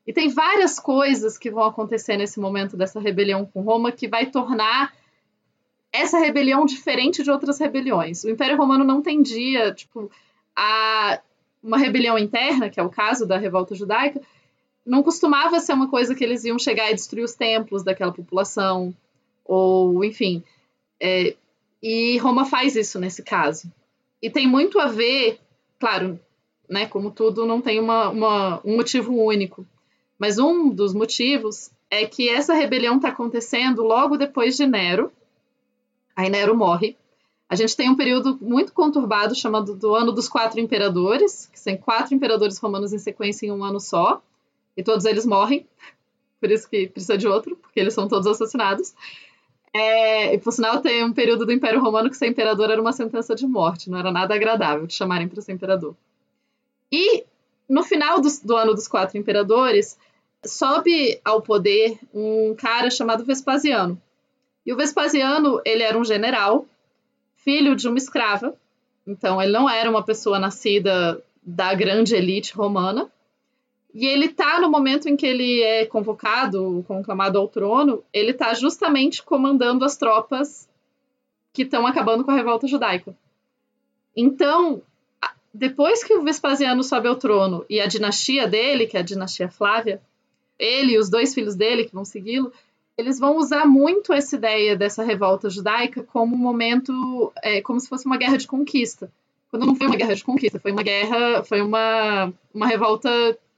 E tem várias coisas que vão acontecer nesse momento dessa rebelião com Roma que vai tornar essa rebelião diferente de outras rebeliões. O Império Romano não tendia, tipo, a uma rebelião interna, que é o caso da revolta judaica, não costumava ser uma coisa que eles iam chegar e destruir os templos daquela população, ou enfim. É, e Roma faz isso nesse caso. E tem muito a ver, claro, né, como tudo, não tem uma, uma, um motivo único. Mas um dos motivos é que essa rebelião está acontecendo logo depois de Nero. Aí Nero morre. A gente tem um período muito conturbado chamado do Ano dos Quatro Imperadores, que são quatro imperadores romanos em sequência em um ano só, e todos eles morrem, por isso que precisa de outro, porque eles são todos assassinados. É, e por sinal, tem um período do Império Romano que ser imperador era uma sentença de morte, não era nada agradável te chamarem para ser imperador. E no final do, do ano dos quatro imperadores, sobe ao poder um cara chamado Vespasiano. E o Vespasiano, ele era um general, filho de uma escrava, então ele não era uma pessoa nascida da grande elite romana, e ele está no momento em que ele é convocado, conclamado ao trono, ele está justamente comandando as tropas que estão acabando com a revolta judaica. Então, depois que o Vespasiano sobe ao trono e a dinastia dele, que é a dinastia Flávia, ele e os dois filhos dele que vão segui-lo, eles vão usar muito essa ideia dessa revolta judaica como um momento, é, como se fosse uma guerra de conquista. Quando não foi uma guerra de conquista, foi uma guerra, foi uma, uma revolta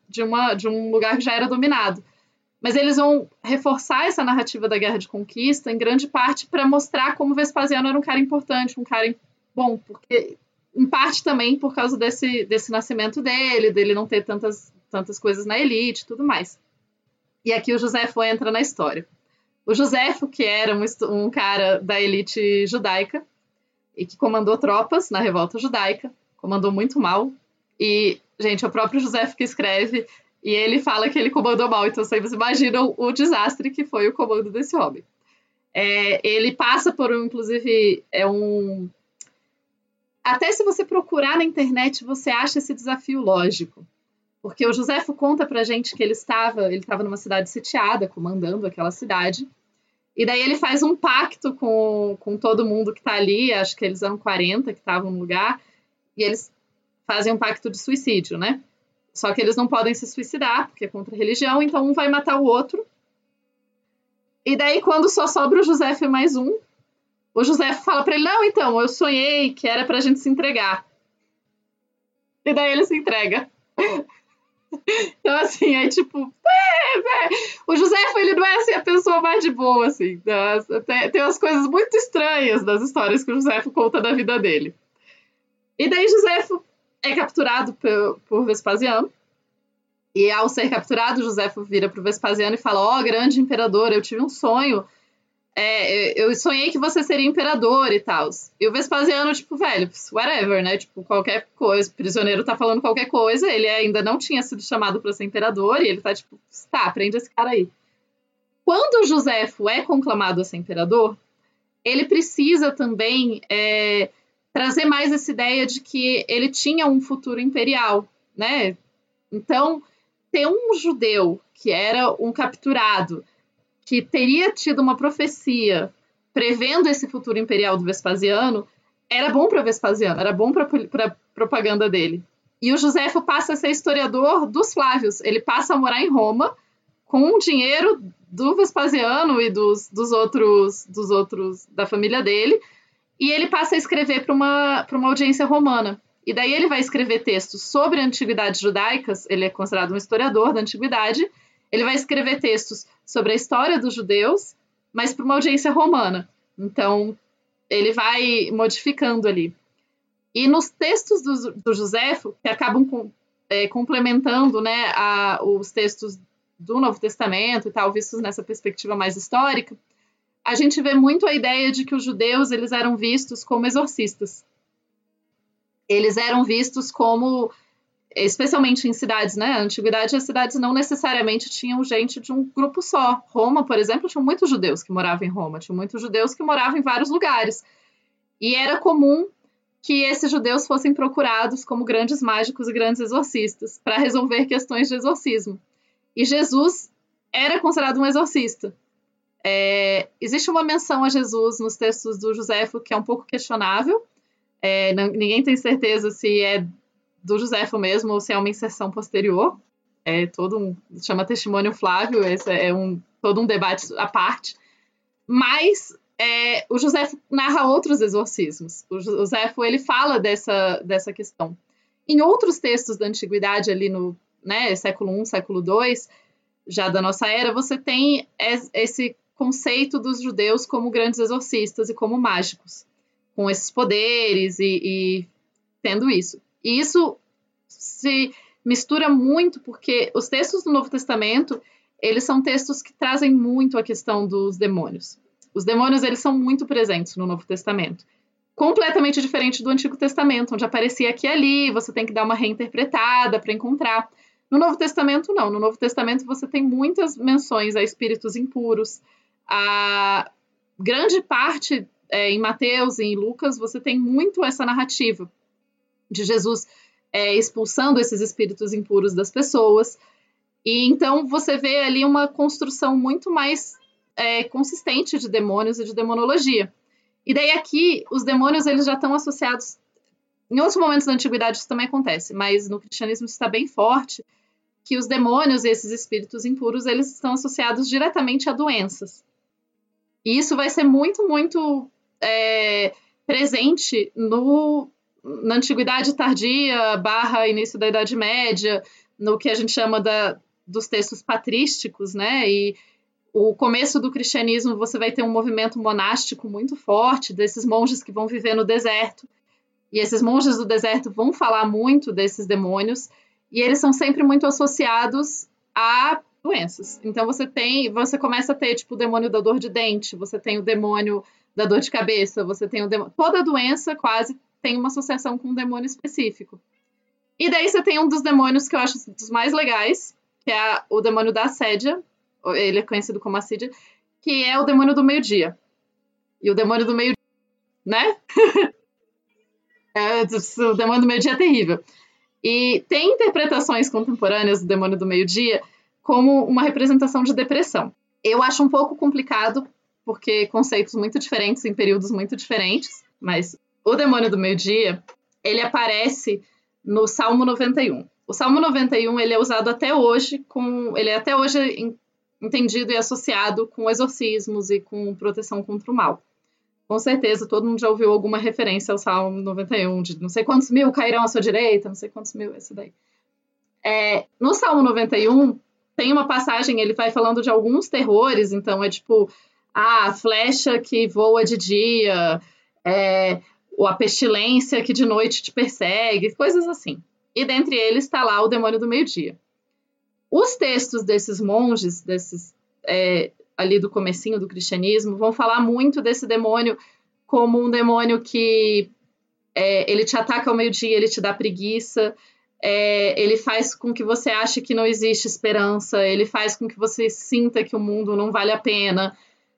de, uma, de um lugar que já era dominado. Mas eles vão reforçar essa narrativa da guerra de conquista, em grande parte, para mostrar como Vespasiano era um cara importante, um cara bom, porque em parte também por causa desse, desse nascimento dele, dele não ter tantas, tantas coisas na elite e tudo mais. E aqui o Josefo entra na história. O Josefo, que era um, um cara da elite judaica e que comandou tropas na revolta judaica, comandou muito mal, e, gente, é o próprio José que escreve e ele fala que ele comandou mal. Então vocês imaginam o desastre que foi o comando desse homem. É, ele passa por, um, inclusive, é um. Até se você procurar na internet, você acha esse desafio lógico. Porque o Josefo conta pra gente que ele estava, ele estava numa cidade sitiada, comandando aquela cidade. E daí ele faz um pacto com, com todo mundo que está ali, acho que eles eram 40 que estavam no lugar, e eles fazem um pacto de suicídio, né? Só que eles não podem se suicidar, porque é contra a religião, então um vai matar o outro. E daí, quando só sobra o José mais um, o José fala para ele: Não, então, eu sonhei que era pra gente se entregar. E daí ele se entrega. Então, assim, é tipo. O José, ele não é assim, a pessoa mais de boa, assim. Tem, tem umas coisas muito estranhas das histórias que o José conta da vida dele. E daí, José é capturado por, por Vespasiano. E ao ser capturado, José vira para o Vespasiano e fala: Ó, oh, grande imperador, eu tive um sonho é, eu sonhei que você seria imperador e tal. E o Vespasiano, tipo, velho, whatever, né? Tipo, qualquer coisa, o prisioneiro tá falando qualquer coisa, ele ainda não tinha sido chamado para ser imperador, e ele tá tipo, tá, prende esse cara aí. Quando Joséfo é conclamado a ser imperador, ele precisa também é, trazer mais essa ideia de que ele tinha um futuro imperial, né? Então, ter um judeu que era um capturado que teria tido uma profecia prevendo esse futuro imperial do Vespasiano, era bom para Vespasiano, era bom para a propaganda dele. E o Josefo passa a ser historiador dos Flávios. Ele passa a morar em Roma com o dinheiro do Vespasiano e dos, dos outros dos outros da família dele. E ele passa a escrever para uma, uma audiência romana. E daí ele vai escrever textos sobre antiguidades judaicas, ele é considerado um historiador da antiguidade, ele vai escrever textos sobre a história dos judeus, mas para uma audiência romana. Então, ele vai modificando ali. E nos textos do, do Joséfo, que acabam com, é, complementando né, a, os textos do Novo Testamento e tal, vistos nessa perspectiva mais histórica, a gente vê muito a ideia de que os judeus eles eram vistos como exorcistas. Eles eram vistos como especialmente em cidades, né? Na antiguidade, as cidades não necessariamente tinham gente de um grupo só. Roma, por exemplo, tinha muitos judeus que moravam em Roma, tinha muitos judeus que moravam em vários lugares. E era comum que esses judeus fossem procurados como grandes mágicos e grandes exorcistas para resolver questões de exorcismo. E Jesus era considerado um exorcista. É, existe uma menção a Jesus nos textos do Joséfo que é um pouco questionável. É, não, ninguém tem certeza se é do Joséfo mesmo, ou se é uma inserção posterior. É todo um. chama testemunho Flávio, esse é um, todo um debate à parte. Mas é, o Joséfo narra outros exorcismos. O Joséfo ele fala dessa, dessa questão. Em outros textos da antiguidade, ali no né, século I, século II, já da nossa era, você tem esse conceito dos judeus como grandes exorcistas e como mágicos, com esses poderes e, e tendo isso. E isso se mistura muito porque os textos do Novo Testamento, eles são textos que trazem muito a questão dos demônios. Os demônios, eles são muito presentes no Novo Testamento. Completamente diferente do Antigo Testamento, onde aparecia aqui e ali, você tem que dar uma reinterpretada para encontrar. No Novo Testamento, não. No Novo Testamento, você tem muitas menções a espíritos impuros. A grande parte é, em Mateus e em Lucas, você tem muito essa narrativa de Jesus é, expulsando esses espíritos impuros das pessoas. E então você vê ali uma construção muito mais é, consistente de demônios e de demonologia. E daí aqui os demônios eles já estão associados. Em outros momentos da antiguidade isso também acontece, mas no cristianismo isso está bem forte que os demônios e esses espíritos impuros eles estão associados diretamente a doenças. E isso vai ser muito muito é, presente no na antiguidade tardia barra início da Idade Média, no que a gente chama da, dos textos patrísticos, né? E o começo do cristianismo você vai ter um movimento monástico muito forte desses monges que vão viver no deserto. E esses monges do deserto vão falar muito desses demônios e eles são sempre muito associados a doenças. Então você tem, você começa a ter tipo o demônio da dor de dente, você tem o demônio da dor de cabeça, você tem o demônio, toda doença quase tem uma associação com um demônio específico. E daí você tem um dos demônios que eu acho dos mais legais, que é o demônio da assédia, ele é conhecido como assídia, que é o demônio do meio-dia. E o demônio do meio né? é, o demônio do meio-dia é terrível. E tem interpretações contemporâneas do demônio do meio-dia como uma representação de depressão. Eu acho um pouco complicado, porque conceitos muito diferentes em períodos muito diferentes, mas o demônio do meio-dia, ele aparece no Salmo 91. O Salmo 91, ele é usado até hoje com, ele é até hoje entendido e associado com exorcismos e com proteção contra o mal. Com certeza, todo mundo já ouviu alguma referência ao Salmo 91, de não sei quantos mil cairão à sua direita, não sei quantos mil, esse daí. É, no Salmo 91, tem uma passagem, ele vai falando de alguns terrores, então é tipo, ah, a flecha que voa de dia, é, ou a pestilência que de noite te persegue, coisas assim. E dentre eles está lá o demônio do meio-dia. Os textos desses monges, desses, é, ali do comecinho do cristianismo, vão falar muito desse demônio como um demônio que é, ele te ataca ao meio-dia, ele te dá preguiça, é, ele faz com que você ache que não existe esperança, ele faz com que você sinta que o mundo não vale a pena.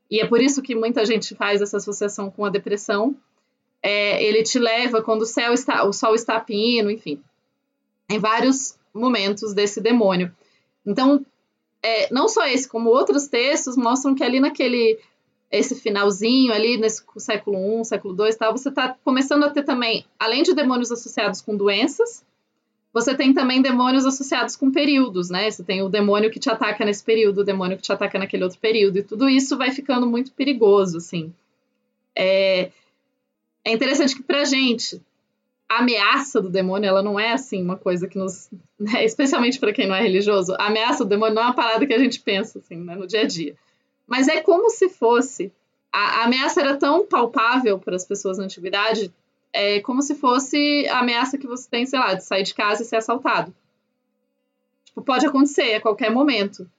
E é por isso que muita gente faz essa associação com a depressão. É, ele te leva quando o céu está, o sol está pino, enfim, em vários momentos desse demônio. Então, é, não só esse, como outros textos mostram que ali naquele esse finalzinho ali nesse século I, século II tal, você está começando a ter também, além de demônios associados com doenças, você tem também demônios associados com períodos, né? Você tem o demônio que te ataca nesse período, o demônio que te ataca naquele outro período, e tudo isso vai ficando muito perigoso, assim. É, é interessante que pra gente, a ameaça do demônio, ela não é assim uma coisa que nos. Né? Especialmente para quem não é religioso, a ameaça do demônio não é uma parada que a gente pensa, assim, né? no dia a dia. Mas é como se fosse. A, a ameaça era tão palpável para as pessoas na antiguidade é como se fosse a ameaça que você tem, sei lá, de sair de casa e ser assaltado. Tipo, pode acontecer a qualquer momento.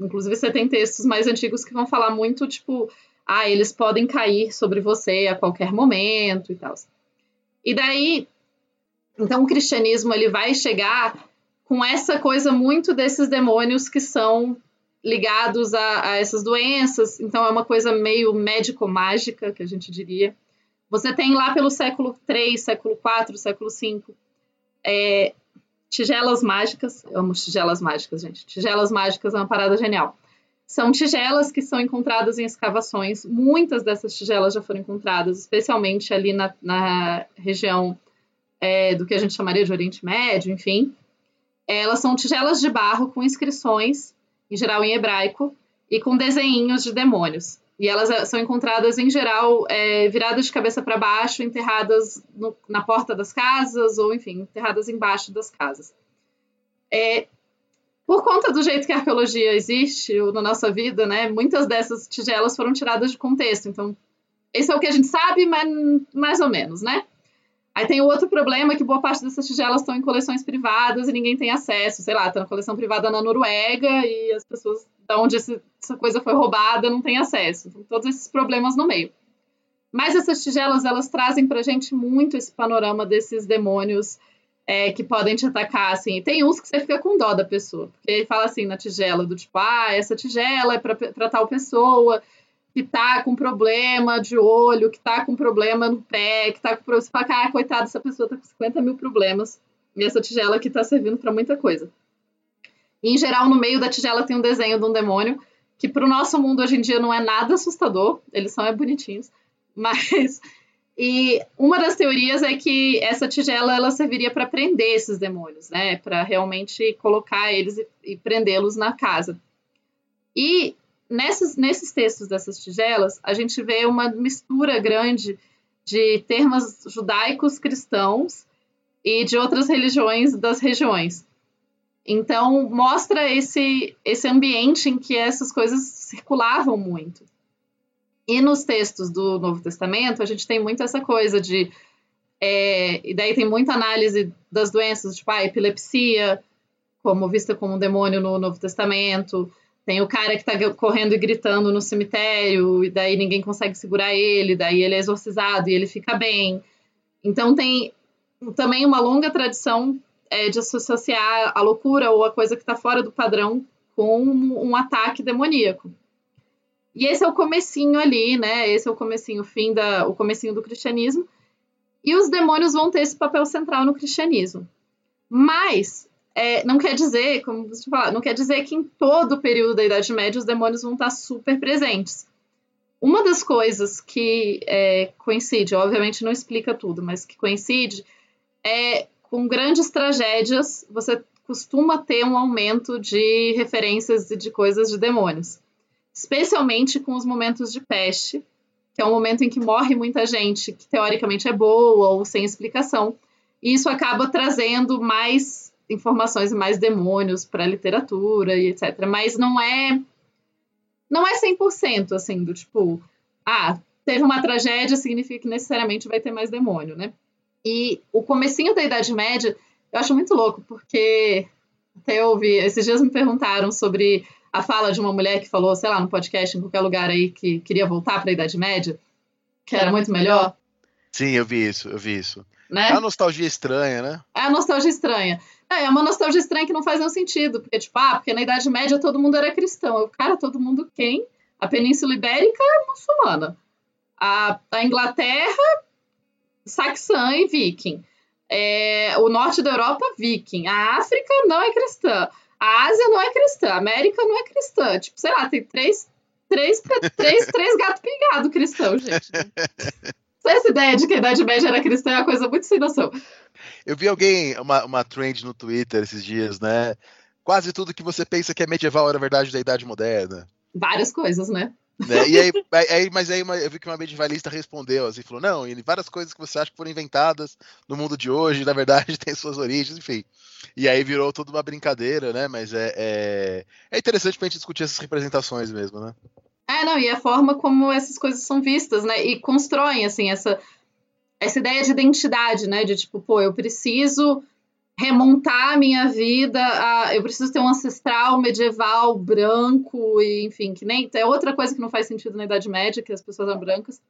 Inclusive, você tem textos mais antigos que vão falar muito, tipo, ah, eles podem cair sobre você a qualquer momento e tal. E daí, então o cristianismo ele vai chegar com essa coisa muito desses demônios que são ligados a, a essas doenças. Então é uma coisa meio médico-mágica, que a gente diria. Você tem lá pelo século III, século IV, século V, é, tigelas mágicas. Eu amo tigelas mágicas, gente. Tigelas mágicas é uma parada genial. São tigelas que são encontradas em escavações. Muitas dessas tigelas já foram encontradas, especialmente ali na, na região é, do que a gente chamaria de Oriente Médio, enfim. Elas são tigelas de barro com inscrições, em geral em hebraico, e com desenhinhos de demônios. E elas eh, são encontradas, em geral, é, viradas de cabeça para baixo, enterradas no, na porta das casas, ou, enfim, enterradas embaixo das casas. É, por conta do jeito que a arqueologia existe na nossa vida, né, muitas dessas tigelas foram tiradas de contexto. Então, esse é o que a gente sabe, mas mais ou menos, né? Aí tem o outro problema que boa parte dessas tigelas estão em coleções privadas e ninguém tem acesso. Sei lá, está na coleção privada na Noruega e as pessoas de onde essa coisa foi roubada não têm acesso. Então, todos esses problemas no meio. Mas essas tigelas, elas trazem pra gente muito esse panorama desses demônios é, que podem te atacar, assim. Tem uns que você fica com dó da pessoa. Porque ele fala assim na tigela, do tipo, ah, essa tigela é pra tal pessoa que tá com problema de olho, que tá com problema no pé, que tá com problema. Você fala, ah, coitada, essa pessoa tá com 50 mil problemas. E essa tigela aqui tá servindo para muita coisa. E, em geral, no meio da tigela tem um desenho de um demônio, que para o nosso mundo hoje em dia não é nada assustador, eles são é bonitinhos, mas. E uma das teorias é que essa tigela ela serviria para prender esses demônios, né? Para realmente colocar eles e, e prendê-los na casa. E nesses, nesses textos dessas tigelas, a gente vê uma mistura grande de termos judaicos cristãos e de outras religiões das regiões. Então, mostra esse, esse ambiente em que essas coisas circulavam muito. E nos textos do Novo Testamento, a gente tem muito essa coisa de. É, e daí tem muita análise das doenças, tipo a epilepsia, como vista como um demônio no Novo Testamento. Tem o cara que está correndo e gritando no cemitério, e daí ninguém consegue segurar ele, daí ele é exorcizado e ele fica bem. Então tem também uma longa tradição é, de associar a loucura ou a coisa que está fora do padrão com um ataque demoníaco. E esse é o comecinho ali, né? Esse é o comecinho, o fim da, o comecinho do cristianismo. E os demônios vão ter esse papel central no cristianismo. Mas é, não quer dizer, como você falou, não quer dizer que em todo o período da Idade Média os demônios vão estar super presentes. Uma das coisas que é, coincide, obviamente não explica tudo, mas que coincide, é com grandes tragédias você costuma ter um aumento de referências e de coisas de demônios. Especialmente com os momentos de peste, que é um momento em que morre muita gente que teoricamente é boa ou sem explicação. E isso acaba trazendo mais informações e mais demônios para a literatura e etc. Mas não é não é 100% assim do tipo, ah, teve uma tragédia significa que necessariamente vai ter mais demônio, né? E o comecinho da Idade Média, eu acho muito louco, porque até eu ouvi, esses dias me perguntaram sobre a fala de uma mulher que falou, sei lá, no podcast, em qualquer lugar aí, que queria voltar para a Idade Média, que era muito melhor, Sim, eu vi isso, eu vi isso. né? É uma nostalgia estranha, né? É a nostalgia estranha. É, é uma nostalgia estranha que não faz nenhum sentido, porque, tipo, ah, porque na Idade Média todo mundo era cristão. Eu, cara, todo mundo quem? A Península Ibérica é muçulmana. A, a Inglaterra, saxã e viking. É, o norte da Europa, viking. A África não é cristã. A Ásia não é cristã. A América não é cristã. Tipo, sei lá, tem três, três, três, três gatos pingados cristãos, gente. Essa ideia de que a Idade Média era cristã é uma coisa muito sem noção. Eu vi alguém, uma, uma trend no Twitter esses dias, né? Quase tudo que você pensa que é medieval era verdade da Idade Moderna. Várias coisas, né? Né? E aí, aí- mas aí eu vi que uma medievalista respondeu assim, falou, não, e várias coisas que você acha que foram inventadas no mundo de hoje, na verdade, têm suas origens, enfim. E aí virou toda uma brincadeira, né? Mas é, é, é interessante pra gente discutir essas representações mesmo, né? É, não, e a forma como essas coisas são vistas, né? E constroem, assim, essa, essa ideia de identidade, né? De tipo, pô, eu preciso remontar a minha vida, a, eu preciso ter um ancestral medieval branco, e enfim, que nem. É outra coisa que não faz sentido na Idade Média, que as pessoas eram brancas.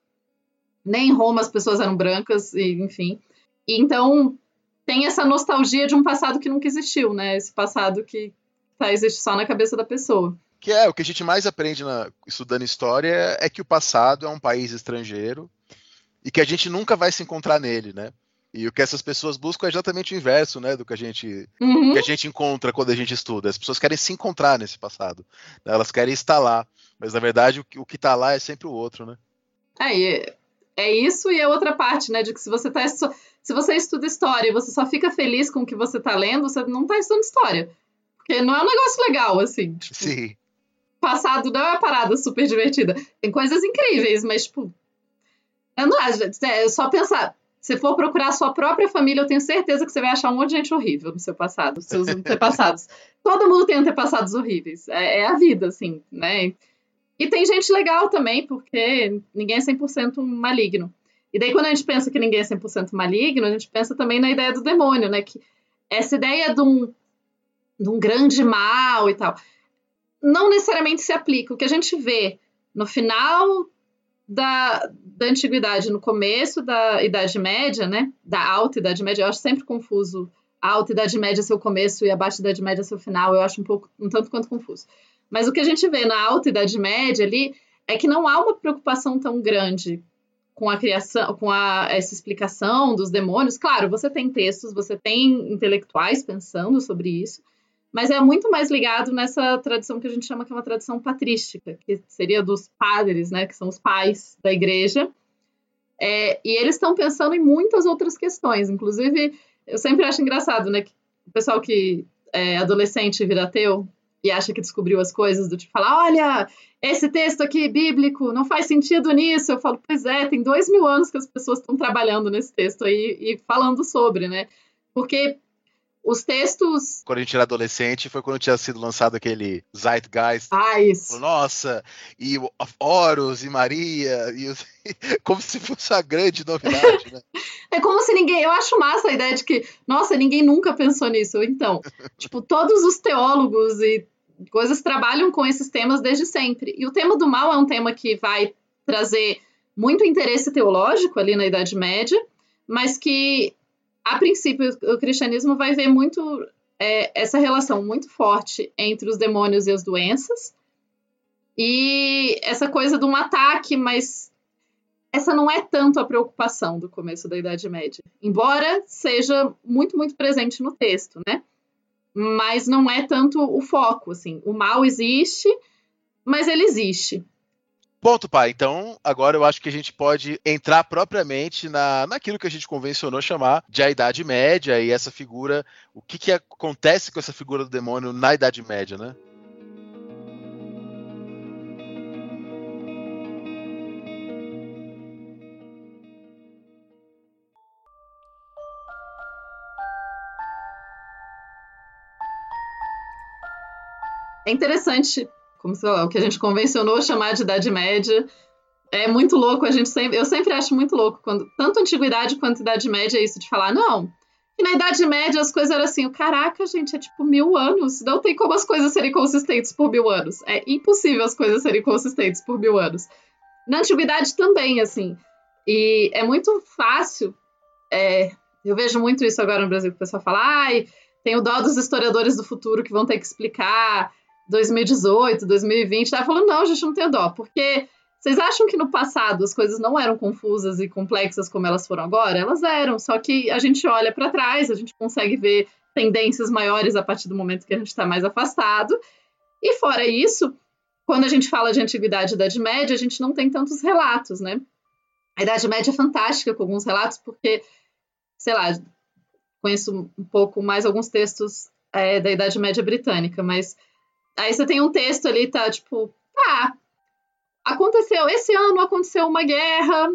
Nem em Roma as pessoas eram brancas, e, enfim. E então tem essa nostalgia de um passado que nunca existiu, né? Esse passado que tá, existe só na cabeça da pessoa. Que é, o que a gente mais aprende na- estudando história é que o passado é um país estrangeiro e que a gente nunca vai se encontrar nele, né? E o que essas pessoas buscam é exatamente o inverso, né, do que a gente Uhum. que a gente encontra quando a gente estuda. As pessoas querem se encontrar nesse passado. né? Elas querem estar lá. Mas na verdade o que, o que tá lá é sempre o outro, né? É, e é isso e a outra parte, né? De que se você tá se você estuda história e você só fica feliz com o que você tá lendo, você não tá estudando história. Porque não é um negócio legal, assim. Tipo, Sim. passado não é uma parada super divertida. Tem coisas incríveis, mas, tipo. Eu não acho. É só pensar. Se for procurar a sua própria família, eu tenho certeza que você vai achar um monte de gente horrível no seu passado, seus antepassados. Todo mundo tem antepassados horríveis. É, é a vida, assim, né? E tem gente legal também, porque ninguém é 100% maligno. E daí, quando a gente pensa que ninguém é 100% maligno, a gente pensa também na ideia do demônio, né? Que essa ideia de um, de um grande mal e tal, não necessariamente se aplica. O que a gente vê no final da, da antiguidade, no começo da Idade Média, né? Da alta Idade Média, eu acho sempre confuso a alta Idade Média ser o começo e a baixa Idade Média ser o final, eu acho um pouco, um tanto quanto confuso. Mas o que a gente vê na alta Idade Média ali é que não há uma preocupação tão grande com a criação, com a, essa explicação dos demônios. Claro, você tem textos, você tem intelectuais pensando sobre isso, mas é muito mais ligado nessa tradição que a gente chama que é uma tradição patrística, que seria dos padres, né, que são os pais da igreja. É, e eles estão pensando em muitas outras questões, inclusive eu sempre acho engraçado, né, que o pessoal que é adolescente vira ateu e acha que descobriu as coisas do tipo falar, olha, esse texto aqui bíblico não faz sentido nisso. Eu falo, pois é, tem dois mil anos que as pessoas estão trabalhando nesse texto aí e falando sobre, né? Porque os textos. Quando a gente era adolescente, foi quando tinha sido lançado aquele Zeitgeist. Ah, isso. Nossa, e Horus e Maria, e os- como se fosse uma grande novidade, né? É como se ninguém. Eu acho massa a ideia de que, nossa, ninguém nunca pensou nisso. Então, tipo, todos os teólogos e coisas trabalham com esses temas desde sempre. E o tema do mal é um tema que vai trazer muito interesse teológico ali na Idade Média, mas que, a princípio, o cristianismo vai ver muito é, essa relação muito forte entre os demônios e as doenças. E essa coisa de um ataque, mas essa não é tanto a preocupação do começo da Idade Média, embora seja muito, muito presente no texto, né? Mas não é tanto o foco, assim. O mal existe, mas ele existe. Ponto, pai. Então, agora eu acho que a gente pode entrar propriamente na, naquilo que a gente convencionou chamar de a Idade Média e essa figura, o que, que acontece com essa figura do demônio na Idade Média, né? É interessante, como sei lá, o que a gente convencionou chamar de Idade Média. É muito louco, a gente sempre, eu sempre acho muito louco quando tanto antiguidade quanto Idade Média é isso de falar, não, E na Idade Média as coisas eram assim, caraca, gente, é tipo mil anos. Não tem como as coisas serem consistentes por mil anos. É impossível as coisas serem consistentes por mil anos. Na Antiguidade também, assim. E é muito fácil. É, eu vejo muito isso agora no Brasil, que o pessoal fala, ai, tem o dó dos historiadores do futuro que vão ter que explicar 2018, 2020. Tá falando, não, gente, não tem dó, porque vocês acham que no passado as coisas não eram confusas e complexas como elas foram agora? Elas eram, só que a gente olha para trás, a gente consegue ver tendências maiores a partir do momento que a gente está mais afastado. E fora isso, quando a gente fala de antiguidade e Idade Média, a gente não tem tantos relatos, né? A Idade Média é fantástica com alguns relatos, porque, sei lá, conheço um pouco mais alguns textos é, da Idade Média britânica, mas aí você tem um texto ali, tá tipo, ah, aconteceu, esse ano aconteceu uma guerra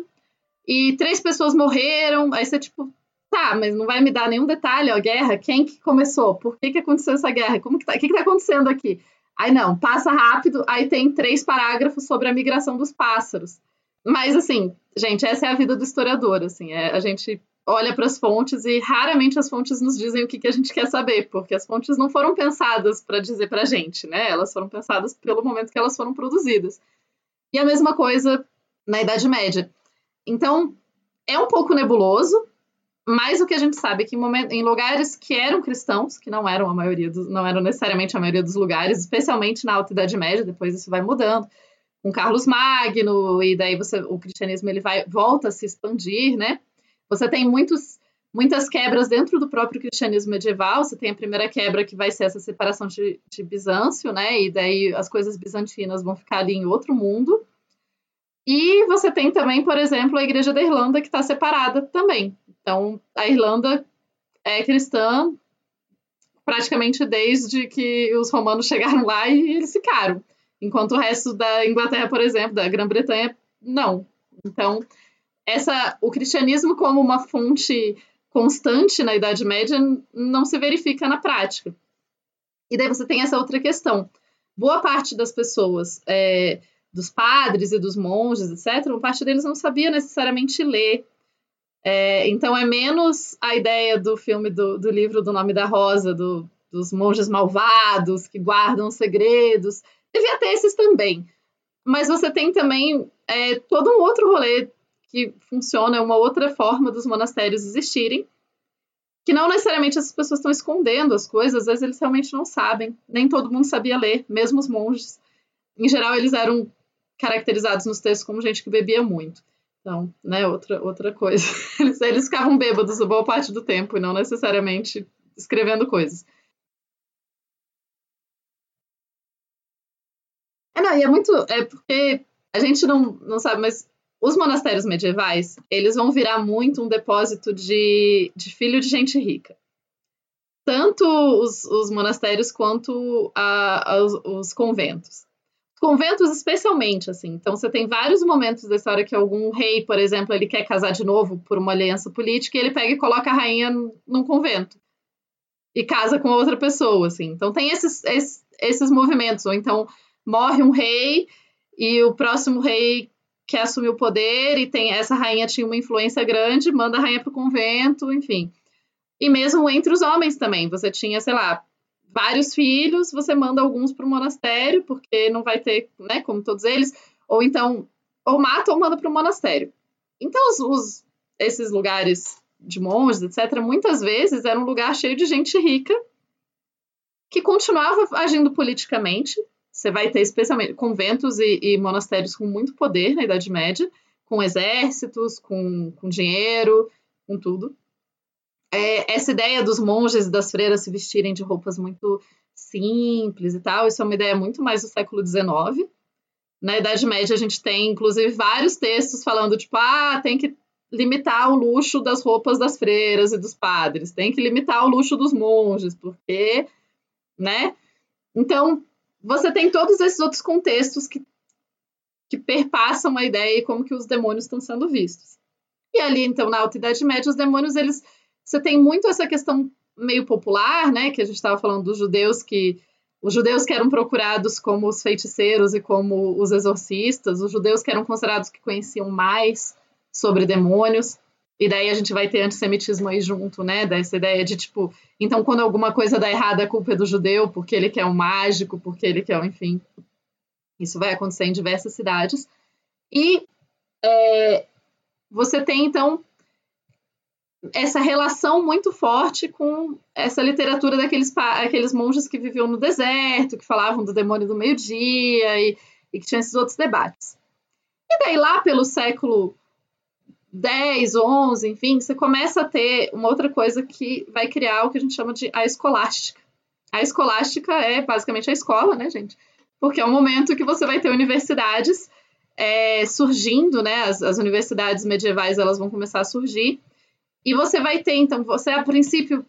e três pessoas morreram. Aí você, tipo, tá, mas não vai me dar nenhum detalhe, ó, guerra, quem que começou? Por que que aconteceu essa guerra? Como que tá, o que que tá acontecendo aqui? Aí não, passa rápido, aí tem três parágrafos sobre a migração dos pássaros. Mas assim, gente, essa é a vida do historiador, assim, é, a gente olha para as fontes e raramente as fontes nos dizem o que, que a gente quer saber, porque as fontes não foram pensadas para dizer para a gente, né? Elas foram pensadas pelo momento que elas foram produzidas. E a mesma coisa na Idade Média. Então, é um pouco nebuloso, mas o que a gente sabe é que em, em lugares que eram cristãos, que não eram a maioria dos, não eram necessariamente a maioria dos lugares, especialmente na Alta Idade Média, depois isso vai mudando, com Carlos Magno, e daí você, o cristianismo ele vai volta a se expandir, né? Você tem muitos muitas quebras dentro do próprio cristianismo medieval. Você tem a primeira quebra que vai ser essa separação de, de Bizâncio, né? E daí as coisas bizantinas vão ficar ali em outro mundo. E você tem também, por exemplo, a Igreja da Irlanda que está separada também. Então, a Irlanda é cristã praticamente desde que os romanos chegaram lá e eles ficaram. Enquanto o resto da Inglaterra, por exemplo, da Grã-Bretanha, não. Então, essa, o cristianismo como uma fonte constante na Idade Média não se verifica na prática. E daí você tem essa outra questão. Boa parte das pessoas, é, dos padres e dos monges, etc., uma parte deles não sabia necessariamente ler. É, então é menos a ideia do filme, do, do livro do Nome da Rosa, do, dos monges malvados que guardam segredos. Devia ter esses também. Mas você tem também é, todo um outro rolê que funciona, é uma outra forma dos monastérios existirem, que não necessariamente essas pessoas estão escondendo as coisas, às vezes eles realmente não sabem, nem todo mundo sabia ler, mesmo os monges. Em geral, eles eram caracterizados nos textos como gente que bebia muito. Então, né, outra, outra coisa. Eles, eles ficavam bêbados a boa parte do tempo e não necessariamente escrevendo coisas. É, não, e é muito. É porque a gente não, não sabe, mas os monastérios medievais, eles vão virar muito um depósito de, de filho de gente rica. Tanto os, os monastérios quanto a, a, os, os conventos. Conventos especialmente, assim. Então, você tem vários momentos da história que algum rei, por exemplo, ele quer casar de novo por uma aliança política e ele pega e coloca a rainha num convento. E casa com outra pessoa, assim. Então, tem esses, esses, esses movimentos. Ou então, morre um rei e o próximo rei quer assumir o poder e tem essa rainha tinha uma influência grande, manda a rainha para o convento, enfim. E mesmo entre os homens também, você tinha, sei lá, vários filhos, você manda alguns para o monastério, porque não vai ter, né, como todos eles, ou então, ou mata ou manda para o monastério. Então, os, os, esses lugares de monges, etc., muitas vezes era um lugar cheio de gente rica que continuava agindo politicamente, você vai ter especialmente conventos e, e, monastérios com muito poder na Idade Média, com exércitos, com, com dinheiro, com tudo. É, essa ideia dos monges e das freiras se vestirem de roupas muito simples e tal, isso é uma ideia muito mais do século XIX. Na Idade Média, a gente tem, inclusive, vários textos falando, tipo, ah, tem que limitar o luxo das roupas das freiras e dos padres, tem que limitar o luxo dos monges, porque, né? Então, você tem todos esses outros contextos que, que perpassam a ideia e como que os demônios estão sendo vistos. E ali, então, na Alta Idade Média, os demônios, eles... Você tem muito essa questão meio popular, né? Que a gente estava falando dos judeus que... Os judeus que eram procurados como os feiticeiros e como os exorcistas, os judeus que eram considerados que conheciam mais sobre demônios. E daí a gente vai ter antissemitismo aí junto, né? Dessa ideia de tipo, então quando alguma coisa dá errado, a culpa é do judeu, porque ele quer um mágico, porque ele quer, enfim. Isso vai acontecer em diversas cidades. E é, você tem, então, essa relação muito forte com essa literatura daqueles aqueles monges que viviam no deserto, que falavam do demônio do meio-dia e, e que tinham esses outros debates. E daí, lá pelo século 10, 11, enfim, você começa a ter uma outra coisa que vai criar o que a gente chama de a escolástica. A escolástica é basicamente a escola, né, gente? Porque é o momento que você vai ter universidades é, surgindo, né? As, as universidades medievais elas vão começar a surgir e você vai ter, então, você a princípio,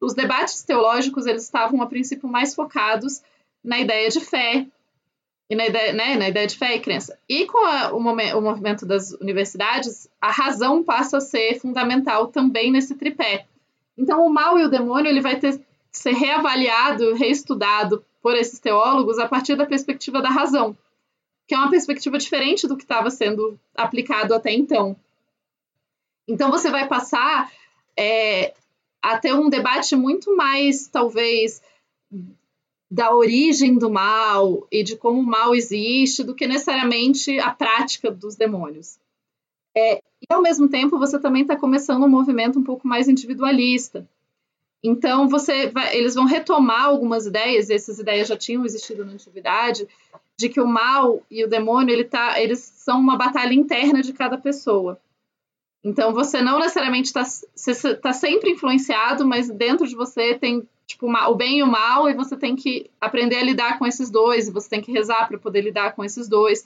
os debates teológicos eles estavam a princípio mais focados na ideia de fé, e na ideia, né, na ideia de fé e crença. E com a, o, o, movimento das universidades, a razão passa a ser fundamental também nesse tripé. Então, o mal e o demônio ele vai ter ser reavaliado, reestudado por esses teólogos a partir da perspectiva da razão, que é uma perspectiva diferente do que estava sendo aplicado até então. Então, você vai passar é, a ter um debate muito mais, talvez, da origem do mal e de como o mal existe do que necessariamente a prática dos demônios. É, e ao mesmo tempo você também está começando um movimento um pouco mais individualista. Então vai, eles vão retomar algumas ideias, e essas ideias já tinham existido na antiguidade, de que o mal e o demônio ele tá, eles são uma batalha interna de cada pessoa. Então você não necessariamente está tá sempre influenciado, mas dentro de você tem tipo, o bem e o mal, e você tem que aprender a lidar com esses dois, e você tem que rezar para poder lidar com esses dois.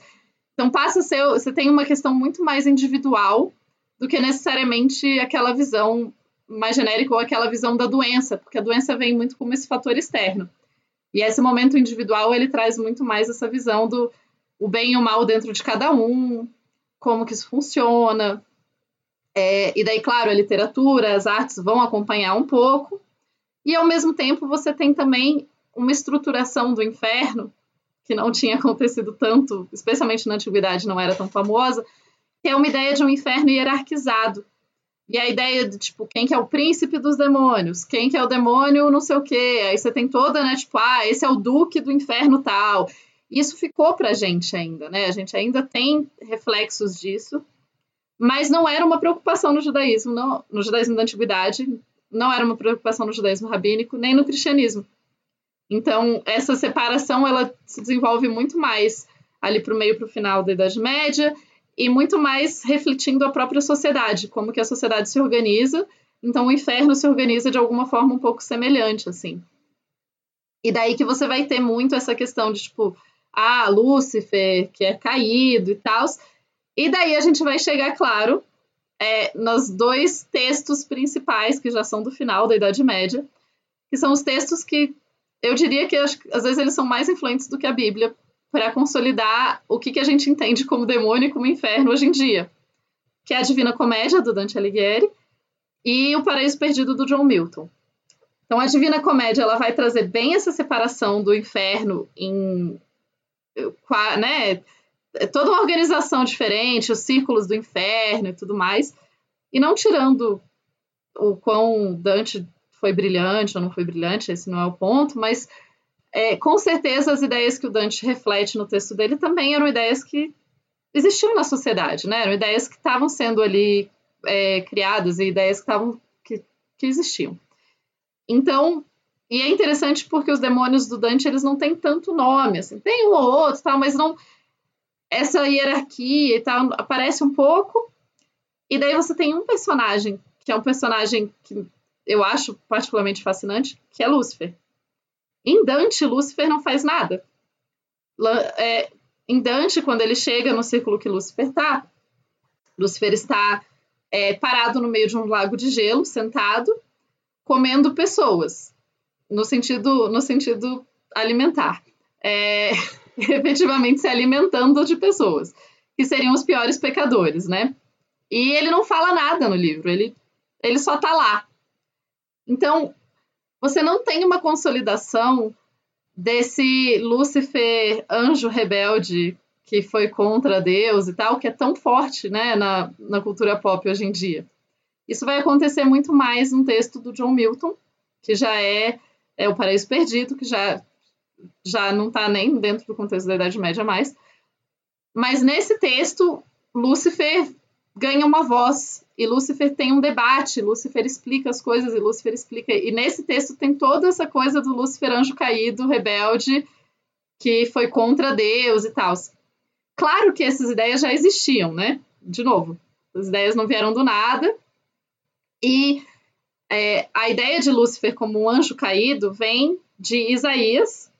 Então passa a ser, você tem uma questão muito mais individual do que necessariamente aquela visão mais genérica ou aquela visão da doença, porque a doença vem muito como esse fator externo. E esse momento individual, ele traz muito mais essa visão do o bem e o mal dentro de cada um, como que isso funciona. É, e daí, claro, a literatura, as artes vão acompanhar um pouco, e ao mesmo tempo você tem também uma estruturação do inferno que não tinha acontecido tanto, especialmente na antiguidade, não era tão famosa, que é uma ideia de um inferno hierarquizado. E a ideia de, tipo, quem que é o príncipe dos demônios, quem que é o demônio não sei o quê. Aí você tem toda, né, tipo, ah, esse é o duque do inferno tal. Isso ficou pra gente ainda, né? A gente ainda tem reflexos disso, mas não era uma preocupação no judaísmo, não, no judaísmo da antiguidade, não era uma preocupação no judaísmo rabínico nem no cristianismo. Então, essa separação ela se desenvolve muito mais ali para o meio para o final da Idade Média e muito mais refletindo a própria sociedade, como que a sociedade se organiza. Então, o inferno se organiza de alguma forma um pouco semelhante, assim. E daí que você vai ter muito essa questão de, tipo, ah, Lúcifer, que é caído e tal. E daí a gente vai chegar, claro, é, nos dois textos principais, que já são do final da Idade Média, que são os textos que eu diria que às vezes eles são mais influentes do que a Bíblia para consolidar o que, que a gente entende como demônio e como inferno hoje em dia, que é a Divina Comédia, do Dante Alighieri, e o Paraíso Perdido, do John Milton. Então, a Divina Comédia ela vai trazer bem essa separação do inferno em né, é toda uma organização diferente, os círculos do inferno e tudo mais. E não tirando o quão Dante foi brilhante ou não foi brilhante, esse não é o ponto, mas é, com certeza as ideias que o Dante reflete no texto dele também eram ideias que existiam na sociedade, né? Eram ideias que estavam sendo ali é, criadas e ideias que estavam que, que existiam. Então, e é interessante porque os demônios do Dante eles não têm tanto nome, assim, tem um ou outro, tal, mas não essa hierarquia e tal aparece um pouco. E daí você tem um personagem, que é um personagem que eu acho particularmente fascinante, que é Lúcifer. Em Dante, Lúcifer não faz nada. É, em Dante, quando ele chega no círculo que Lúcifer está, Lúcifer está é, parado no meio de um lago de gelo, sentado, comendo pessoas, no sentido, no sentido alimentar. É, efetivamente se alimentando de pessoas, que seriam os piores pecadores, né? E ele não fala nada no livro, ele, ele só tá lá. Então, você não tem uma consolidação desse Lúcifer anjo rebelde que foi contra Deus e tal, que é tão forte né, na, na cultura pop hoje em dia. Isso vai acontecer muito mais no texto do John Milton, que já é, é o Paraíso Perdido, que já, já não está nem dentro do contexto da Idade Média mais. Mas nesse texto, Lúcifer ganha uma voz e Lúcifer tem um debate, Lúcifer explica as coisas e Lúcifer explica. E nesse texto tem toda essa coisa do Lúcifer anjo caído, rebelde, que foi contra Deus e tal. Claro que essas ideias já existiam, né? De novo, as ideias não vieram do nada. E é, a ideia de Lúcifer como um anjo caído vem de Isaías,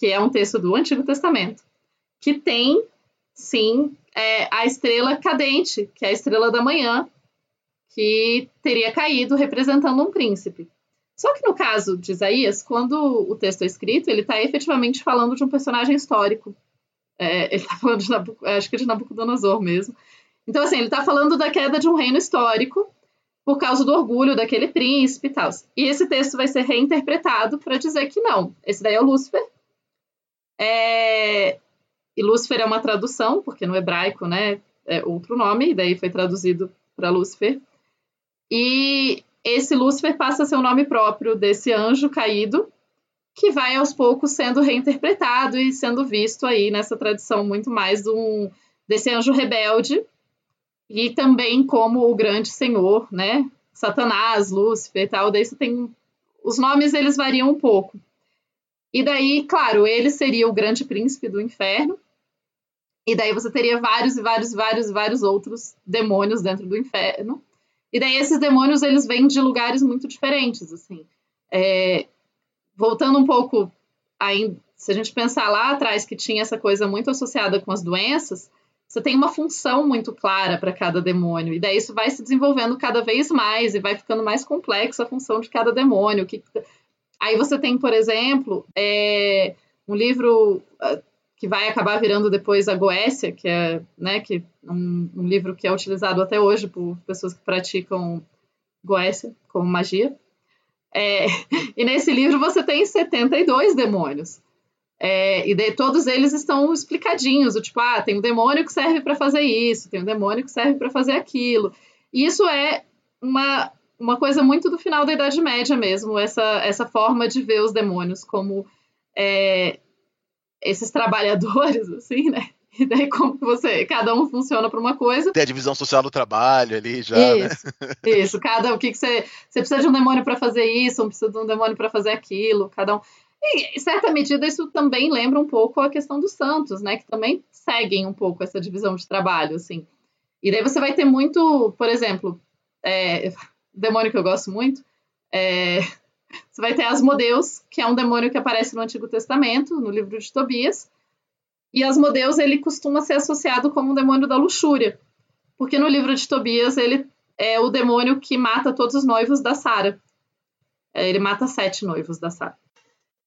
que é um texto do Antigo Testamento, que tem, sim, é, a estrela cadente, que é a estrela da manhã, que teria caído representando um príncipe. Só que no caso de Isaías, quando o texto é escrito, ele está efetivamente falando de um personagem histórico. É, ele está falando de Nabuc acho que é de Nabucodonosor mesmo. Então, assim, ele está falando da queda de um reino histórico por causa do orgulho daquele príncipe e tal. E esse texto vai ser reinterpretado para dizer que não, esse daí é o Lúcifer. É... E Lúcifer é uma tradução, porque no hebraico, né, é outro nome, e daí foi traduzido para Lúcifer. E esse Lúcifer passa a ser o nome próprio desse anjo caído, que vai aos poucos sendo reinterpretado e sendo visto aí nessa tradição muito mais um, desse anjo rebelde, e também como o grande senhor, né? Satanás, Lúcifer e tal, daí você tem os nomes eles variam um pouco. E daí, claro, ele seria o grande príncipe do inferno. E daí você teria vários e vários, vários, vários outros demônios dentro do inferno. E daí esses demônios eles vêm de lugares muito diferentes, assim. É, voltando um pouco, aí, se a gente pensar lá atrás que tinha essa coisa muito associada com as doenças, você tem uma função muito clara para cada demônio. E daí isso vai se desenvolvendo cada vez mais e vai ficando mais complexa a função de cada demônio. Que... Aí você tem, por exemplo, é... um livro ah, que vai acabar virando depois a Goécia, que é né, que um, um livro que é utilizado até hoje por pessoas que praticam Goécia como magia. É... e nesse livro você tem 72 demônios. É, e de, todos eles estão explicadinhos, o tipo, ah, tem um demônio que serve para fazer isso, tem um demônio que serve para fazer aquilo. E isso é uma, uma coisa muito do final da Idade Média mesmo, essa, essa forma de ver os demônios como é, esses trabalhadores, assim, né? E daí como você, cada um funciona para uma coisa. Tem a divisão social do trabalho ali já, isso, né? Isso, cada o que, que você, você precisa de um demônio para fazer isso, um precisa de um demônio para fazer aquilo, cada um. E, em certa medida, isso também lembra um pouco a questão dos santos, né? Que também seguem um pouco essa divisão de trabalho, assim. E daí você vai ter muito, por exemplo, é, demônio que eu gosto muito, é, você vai ter Asmodeus, que é um demônio que aparece no Antigo Testamento, no livro de Tobias. E Asmodeus, ele costuma ser associado como um demônio da luxúria. Porque no livro de Tobias, ele é o demônio que mata todos os noivos da Sara. É, ele mata sete noivos da Sara.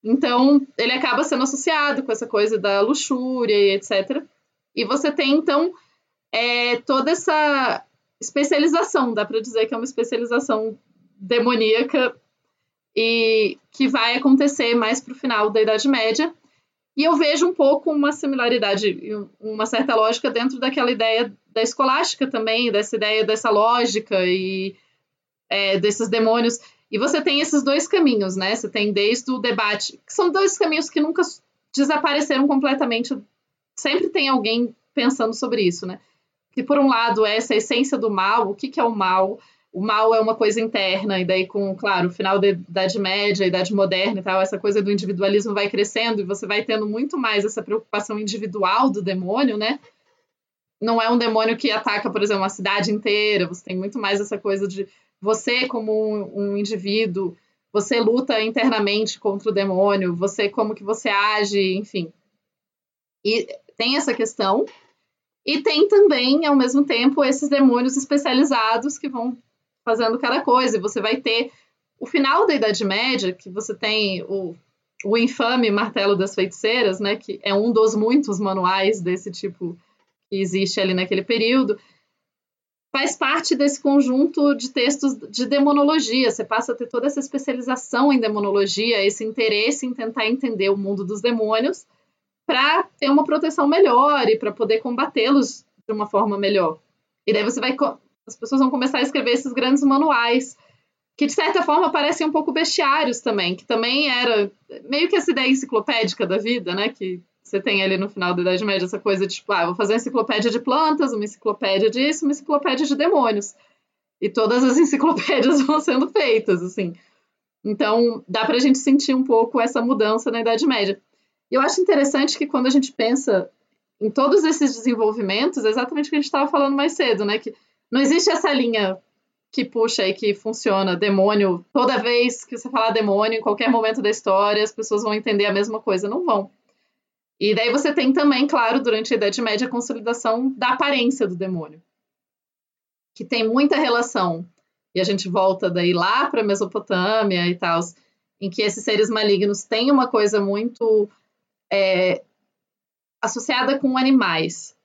Então, ele acaba sendo associado com essa coisa da luxúria e etc. E você tem, então, é, toda essa especialização, dá para dizer que é uma especialização demoníaca e que vai acontecer mais para o final da Idade Média. E eu vejo um pouco uma similaridade, uma certa lógica dentro daquela ideia da escolástica também, dessa ideia dessa lógica e é, desses demônios. E você tem esses dois caminhos, né? Você tem desde o debate, que são dois caminhos que nunca desapareceram completamente. Sempre tem alguém pensando sobre isso, né? Que por um lado é essa essência do mal, o que, que é o mal? O mal é uma coisa interna, e daí, com, claro, o final da Idade Média, Idade Moderna e tal, essa coisa do individualismo vai crescendo e você vai tendo muito mais essa preocupação individual do demônio, né? Não é um demônio que ataca, por exemplo, uma cidade inteira, você tem muito mais essa coisa de você como um, indivíduo, você luta internamente contra o demônio, você como que você age, enfim. E tem essa questão. E tem também, ao mesmo tempo, esses demônios especializados que vão fazendo cada coisa. E você vai ter o final da Idade Média, que você tem o, o infame Martelo das Feiticeiras, né, que é um dos muitos manuais desse tipo que existe ali naquele período faz parte desse conjunto de textos de demonologia. Você passa a ter toda essa especialização em demonologia, esse interesse em tentar entender o mundo dos demônios para ter uma proteção melhor e para poder combatê-los de uma forma melhor. E daí você vai as pessoas vão começar a escrever esses grandes manuais, que de certa forma parecem um pouco bestiários também, que também era meio que essa ideia enciclopédica da vida, né? Que você tem ali no final da Idade Média essa coisa de tipo, ah, vou fazer uma enciclopédia de plantas, uma enciclopédia disso, uma enciclopédia de demônios. E todas as enciclopédias vão sendo feitas, assim. Então, dá pra gente sentir um pouco essa mudança na Idade Média. Eu acho interessante que quando a gente pensa em todos esses desenvolvimentos, é exatamente o que a gente estava falando mais cedo, né? Que não existe essa linha que puxa e que funciona demônio. Toda vez que você falar demônio, em qualquer momento da história, as pessoas vão entender a mesma coisa. Não vão. E daí você tem também, claro, durante a Idade Média, a consolidação da aparência do demônio, que tem muita relação. E a gente volta daí lá para a Mesopotâmia e tal, em que esses seres malignos têm uma coisa muito é, associada com animais.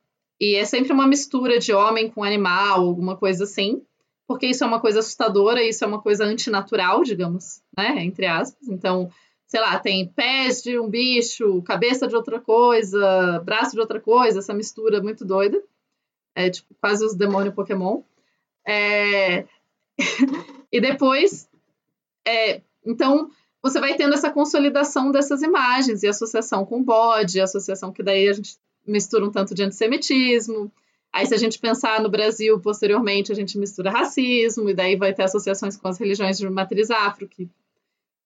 E é sempre uma mistura de homem com animal, alguma coisa assim, porque isso é uma coisa assustadora, isso é uma coisa antinatural, digamos, né? Entre aspas. Então, sei lá, tem pés de um bicho, cabeça de outra coisa, braço de outra coisa, essa mistura muito doida. É tipo quase os demônios Pokémon. É... e depois, é... então, você vai tendo essa consolidação dessas imagens e associação com bode, associação que daí a gente mistura um tanto de antissemitismo. Aí, se a gente pensar no Brasil, posteriormente, a gente mistura racismo, e daí vai ter associações com as religiões de matriz afro, que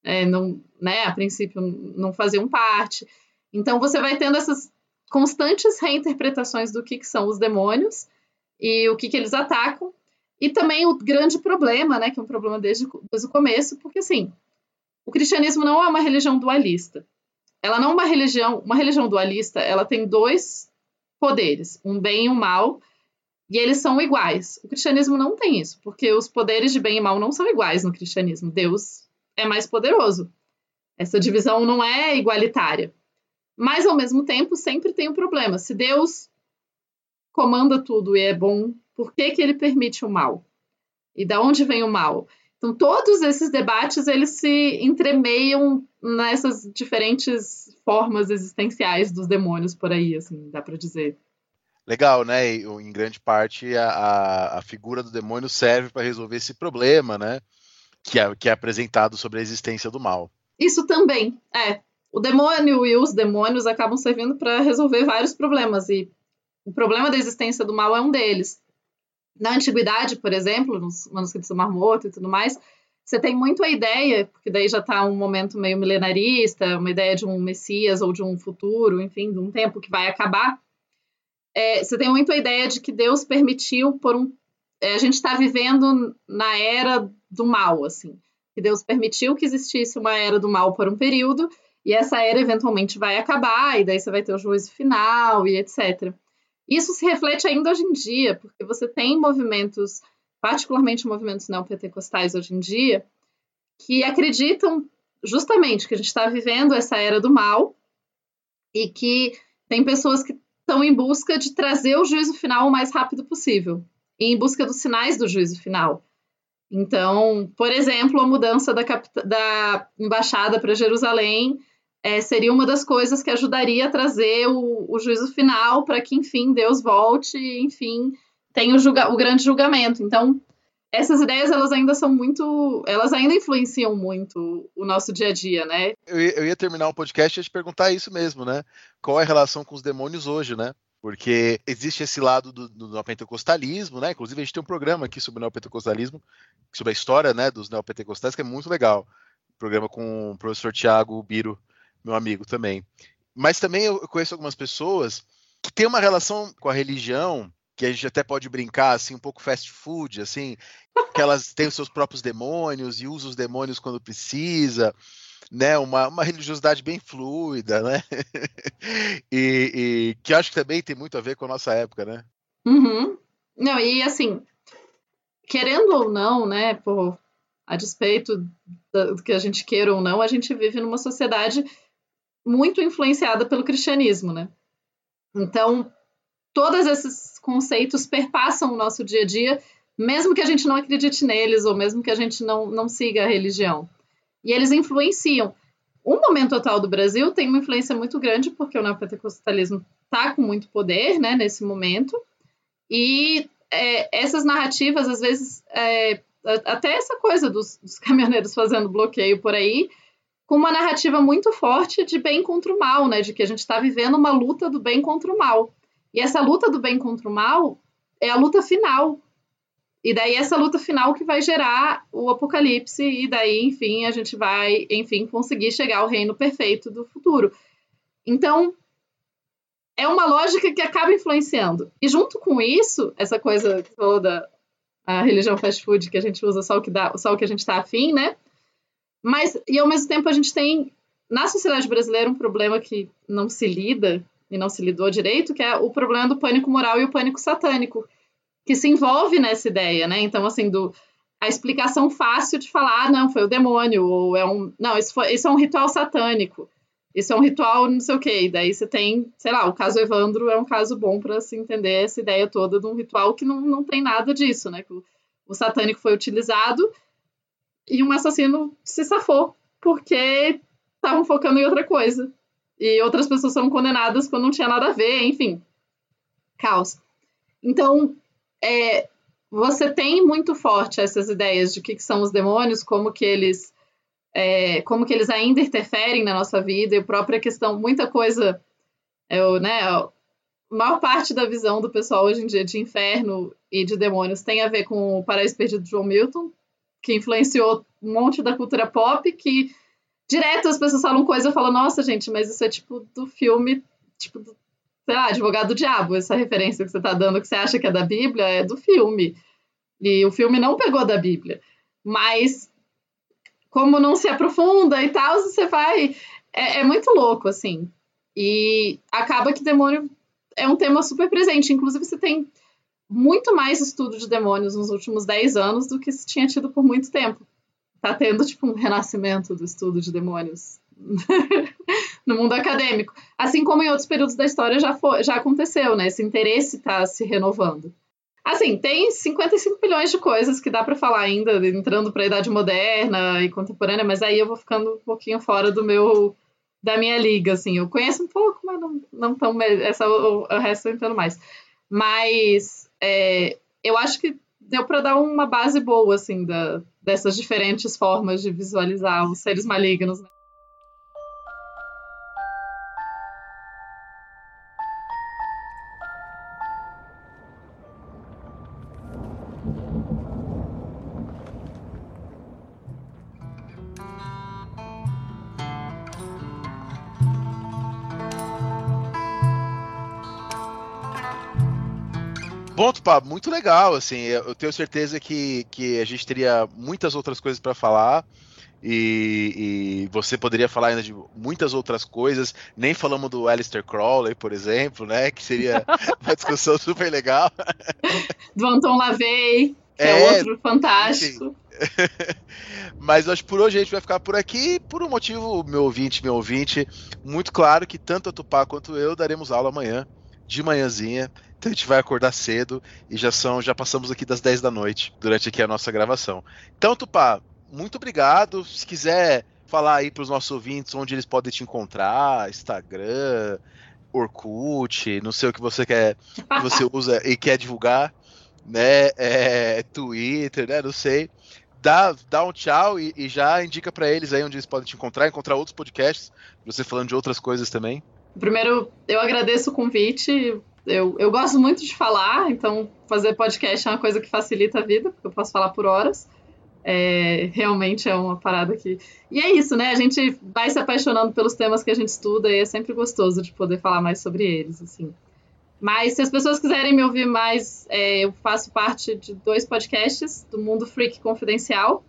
é, não, né, a princípio não faziam parte. Então, você vai tendo essas constantes reinterpretações do que, que são os demônios e o que, que eles atacam. E também o grande problema, né, que é um problema desde, desde o começo, porque assim, o cristianismo não é uma religião dualista. Ela não é uma religião, uma religião dualista, ela tem dois poderes, um bem e um mal, e eles são iguais. O cristianismo não tem isso, porque os poderes de bem e mal não são iguais no cristianismo. Deus é mais poderoso. Essa divisão não é igualitária. Mas, ao mesmo tempo, sempre tem um problema. Se Deus comanda tudo e é bom, por que, que ele permite o mal? E da onde vem o mal? Então, todos esses debates, eles se entremeiam nessas diferentes formas existenciais dos demônios por aí, assim, dá para dizer. Legal, né? E, em grande parte, a, a figura do demônio serve para resolver esse problema, né? Que é, que é apresentado sobre a existência do mal. Isso também, é. O demônio e os demônios acabam servindo para resolver vários problemas, e o problema da existência do mal é um deles na antiguidade, por exemplo, nos manuscritos do Mar Morto e tudo mais, você tem muito a ideia, porque daí já está um momento meio milenarista, uma ideia de um Messias ou de um futuro, enfim, de um tempo que vai acabar. É, você tem muito a ideia de que Deus permitiu por um. É, a gente está vivendo na era do mal, assim. Que Deus permitiu que existisse uma era do mal por um período, e essa era eventualmente vai acabar, e daí você vai ter o juízo final e etc. Isso se reflete ainda hoje em dia, porque você tem movimentos, particularmente movimentos neopentecostais hoje em dia, que acreditam justamente que a gente está vivendo essa era do mal e que tem pessoas que estão em busca de trazer o juízo final o mais rápido possível e em busca dos sinais do juízo final. Então, por exemplo, a mudança da, da embaixada para Jerusalém é, seria uma das coisas que ajudaria a trazer o, o juízo final para que, enfim, Deus volte enfim, tenha o, julga o grande julgamento. Então, essas ideias, elas ainda são muito. Elas ainda influenciam muito o nosso dia a dia, né? Eu eu ia terminar o podcast e te perguntar isso mesmo, né? Qual é a relação com os demônios hoje, né? Porque existe esse lado do, do neopentecostalismo, né? Inclusive, a gente tem um programa aqui sobre o neopentecostalismo, sobre a história né, dos neopentecostais, que é muito legal. programa com o professor Tiago Biro, meu amigo também. Mas também eu conheço algumas pessoas que têm uma relação com a religião que a gente até pode brincar assim um pouco fast food, assim, que elas têm os seus próprios demônios e usam os demônios quando precisa, né? Uma, uma religiosidade bem fluida, né? e, e, que acho que também tem muito a ver com a nossa época, né? Uhum. Não, e assim, querendo ou não, né, por, a despeito do que a gente queira ou não, a gente vive numa sociedade muito influenciada pelo cristianismo, né? Então, todos esses conceitos perpassam o nosso dia a dia, mesmo que a gente não acredite neles ou mesmo que a gente não, não siga a religião. E eles influenciam. O momento atual do Brasil tem uma influência muito grande porque o neopentecostalismo está com muito poder né, nesse momento. E é, essas narrativas, às vezes, é, até essa coisa dos, dos caminhoneiros fazendo bloqueio por aí, com uma narrativa muito forte de bem contra o mal, né? De que a gente está vivendo uma luta do bem contra o mal. E essa luta do bem contra o mal é a luta final. E daí essa luta final que vai gerar o apocalipse e daí, enfim, a gente vai, enfim, conseguir chegar ao reino perfeito do futuro. Então, é uma lógica que acaba influenciando. E junto com isso, essa coisa toda a religião fast food que a gente usa só o que dá, só o que a gente está afim, né? Mas e ao mesmo tempo a gente tem na sociedade brasileira um problema que não se lida e não se lidou direito, que é o problema do pânico moral e o pânico satânico, que se envolve nessa ideia, né? Então assim do a explicação fácil de falar, ah, não, foi o demônio, ou é um. Não, isso, foi, isso é um ritual satânico. Isso é um ritual, não sei o quê. E daí você tem, sei lá, o caso Evandro é um caso bom para se entender essa ideia toda de um ritual que não, não tem nada disso, né? Que o, o satânico foi utilizado e um assassino se safou porque estavam focando em outra coisa. E outras pessoas foram condenadas quando não tinha nada a ver, enfim. Caos. Então, é, você tem muito forte essas ideias de o que, que, são os demônios, como que eles é, como que eles ainda interferem na nossa vida e a própria questão, muita coisa, eu, né, a maior parte da visão do pessoal hoje em dia de inferno e de demônios tem a ver com o Paraíso Perdido de João Milton, que influenciou um monte da cultura pop, que direto as pessoas falam coisa e falam, nossa, gente, mas isso é tipo do filme, tipo, do, sei lá, Advogado do Diabo, essa referência que você está dando, que você acha que é da Bíblia, é do filme. E o filme não pegou da Bíblia. Mas, como não se aprofunda e tal, você vai. É, é muito louco, assim. E acaba que demônio é um tema super presente. Inclusive, você tem muito mais estudo de demônios nos últimos 10 anos do que se tinha tido por muito tempo. Tá tendo, tipo, um renascimento do estudo de demônios no mundo acadêmico. Assim como em outros períodos da história já, foi, já aconteceu, né? Esse interesse está se renovando. Assim, tem 55 bilhões de coisas que dá para falar ainda, entrando para a idade moderna e contemporânea, mas aí eu vou ficando um pouquinho fora do meu da minha liga, assim. Eu conheço um pouco, mas não, não tão essa o, o resto eu entendo mais. Mas é, eu acho que deu para dar uma base boa, assim, da, dessas diferentes formas de visualizar os seres malignos. Né? Bom, Tupá, muito legal, assim, eu tenho certeza que, que a gente teria muitas outras coisas para falar, e, e, você poderia falar ainda de muitas outras coisas, nem falamos do Alistair Crowley, por exemplo, né, que seria uma discussão super legal. Do Anton LaVey, que é, é outro fantástico. Mas acho que por hoje a gente vai ficar por aqui, por um motivo, meu ouvinte, meu ouvinte, muito claro que tanto a Tupá quanto eu daremos aula amanhã, de manhãzinha, então a gente vai acordar cedo e já são, já passamos aqui das 10 da noite durante aqui a nossa gravação. Então, Tupá, muito obrigado. Se quiser falar aí para os nossos ouvintes onde eles podem te encontrar, Instagram, Orkut, não sei o que você quer, que você usa e quer divulgar, né? É, Twitter, né? Não sei. Dá, dá um tchau e, e já indica para eles aí onde eles podem te encontrar, encontrar outros podcasts, você falando de outras coisas também. Primeiro, eu agradeço o convite eu, eu gosto muito de falar, então fazer podcast é uma coisa que facilita a vida, porque eu posso falar por horas. É, realmente é uma parada que. E é isso, né? A gente vai se apaixonando pelos temas que a gente estuda e é sempre gostoso de poder falar mais sobre eles, assim. Mas se as pessoas quiserem me ouvir mais, é, eu faço parte de dois podcasts do Mundo Freak Confidencial,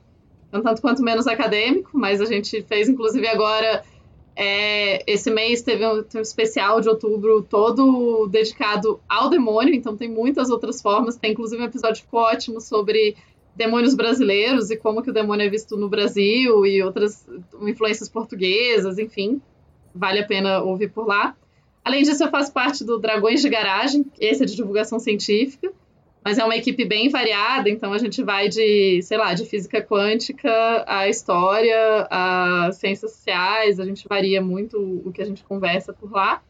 um tanto quanto menos acadêmico, mas a gente fez inclusive agora é, esse mês teve um, um, especial de outubro todo dedicado ao demônio, então tem muitas outras formas. Tem inclusive um episódio ótimo sobre demônios brasileiros e como que o demônio é visto no Brasil e outras influências portuguesas, enfim. Vale a pena ouvir por lá. Além disso, eu faço parte do Dragões de Garagem, esse é de divulgação científica mas é uma equipe bem variada, então a gente vai de, sei lá, de física quântica a história, a ciências sociais, a gente varia muito o que a gente conversa por lá.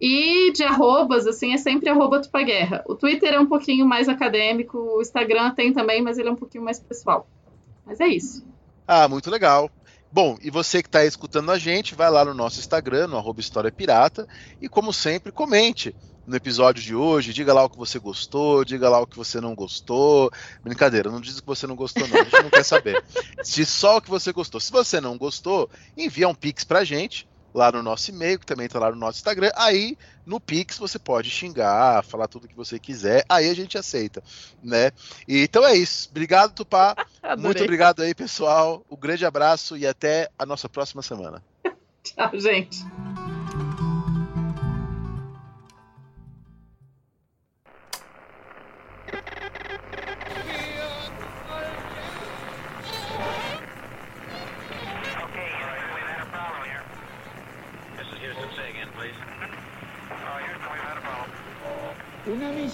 E de arrobas, assim, é sempre arroba Tupaguerra. O Twitter é um pouquinho mais acadêmico, o Instagram tem também, mas ele é um pouquinho mais pessoal. Mas é isso. Ah, muito legal. Bom, e você que está escutando a gente, vai lá no nosso Instagram, no arroba História Pirata, e como sempre, comente no episódio de hoje, diga lá o que você gostou, diga lá o que você não gostou. Brincadeira, não diz o que você não gostou, não. A gente não quer saber. Se só o que você gostou. Se você não gostou, envia um pix pra gente lá no nosso e-mail, que também está lá no nosso Instagram. Aí no Pix você pode xingar, falar tudo que você quiser, aí a gente aceita, né? E, então é isso. Obrigado, Tupá. Muito obrigado aí, pessoal. Um grande abraço e até a nossa próxima semana. Tchau, gente.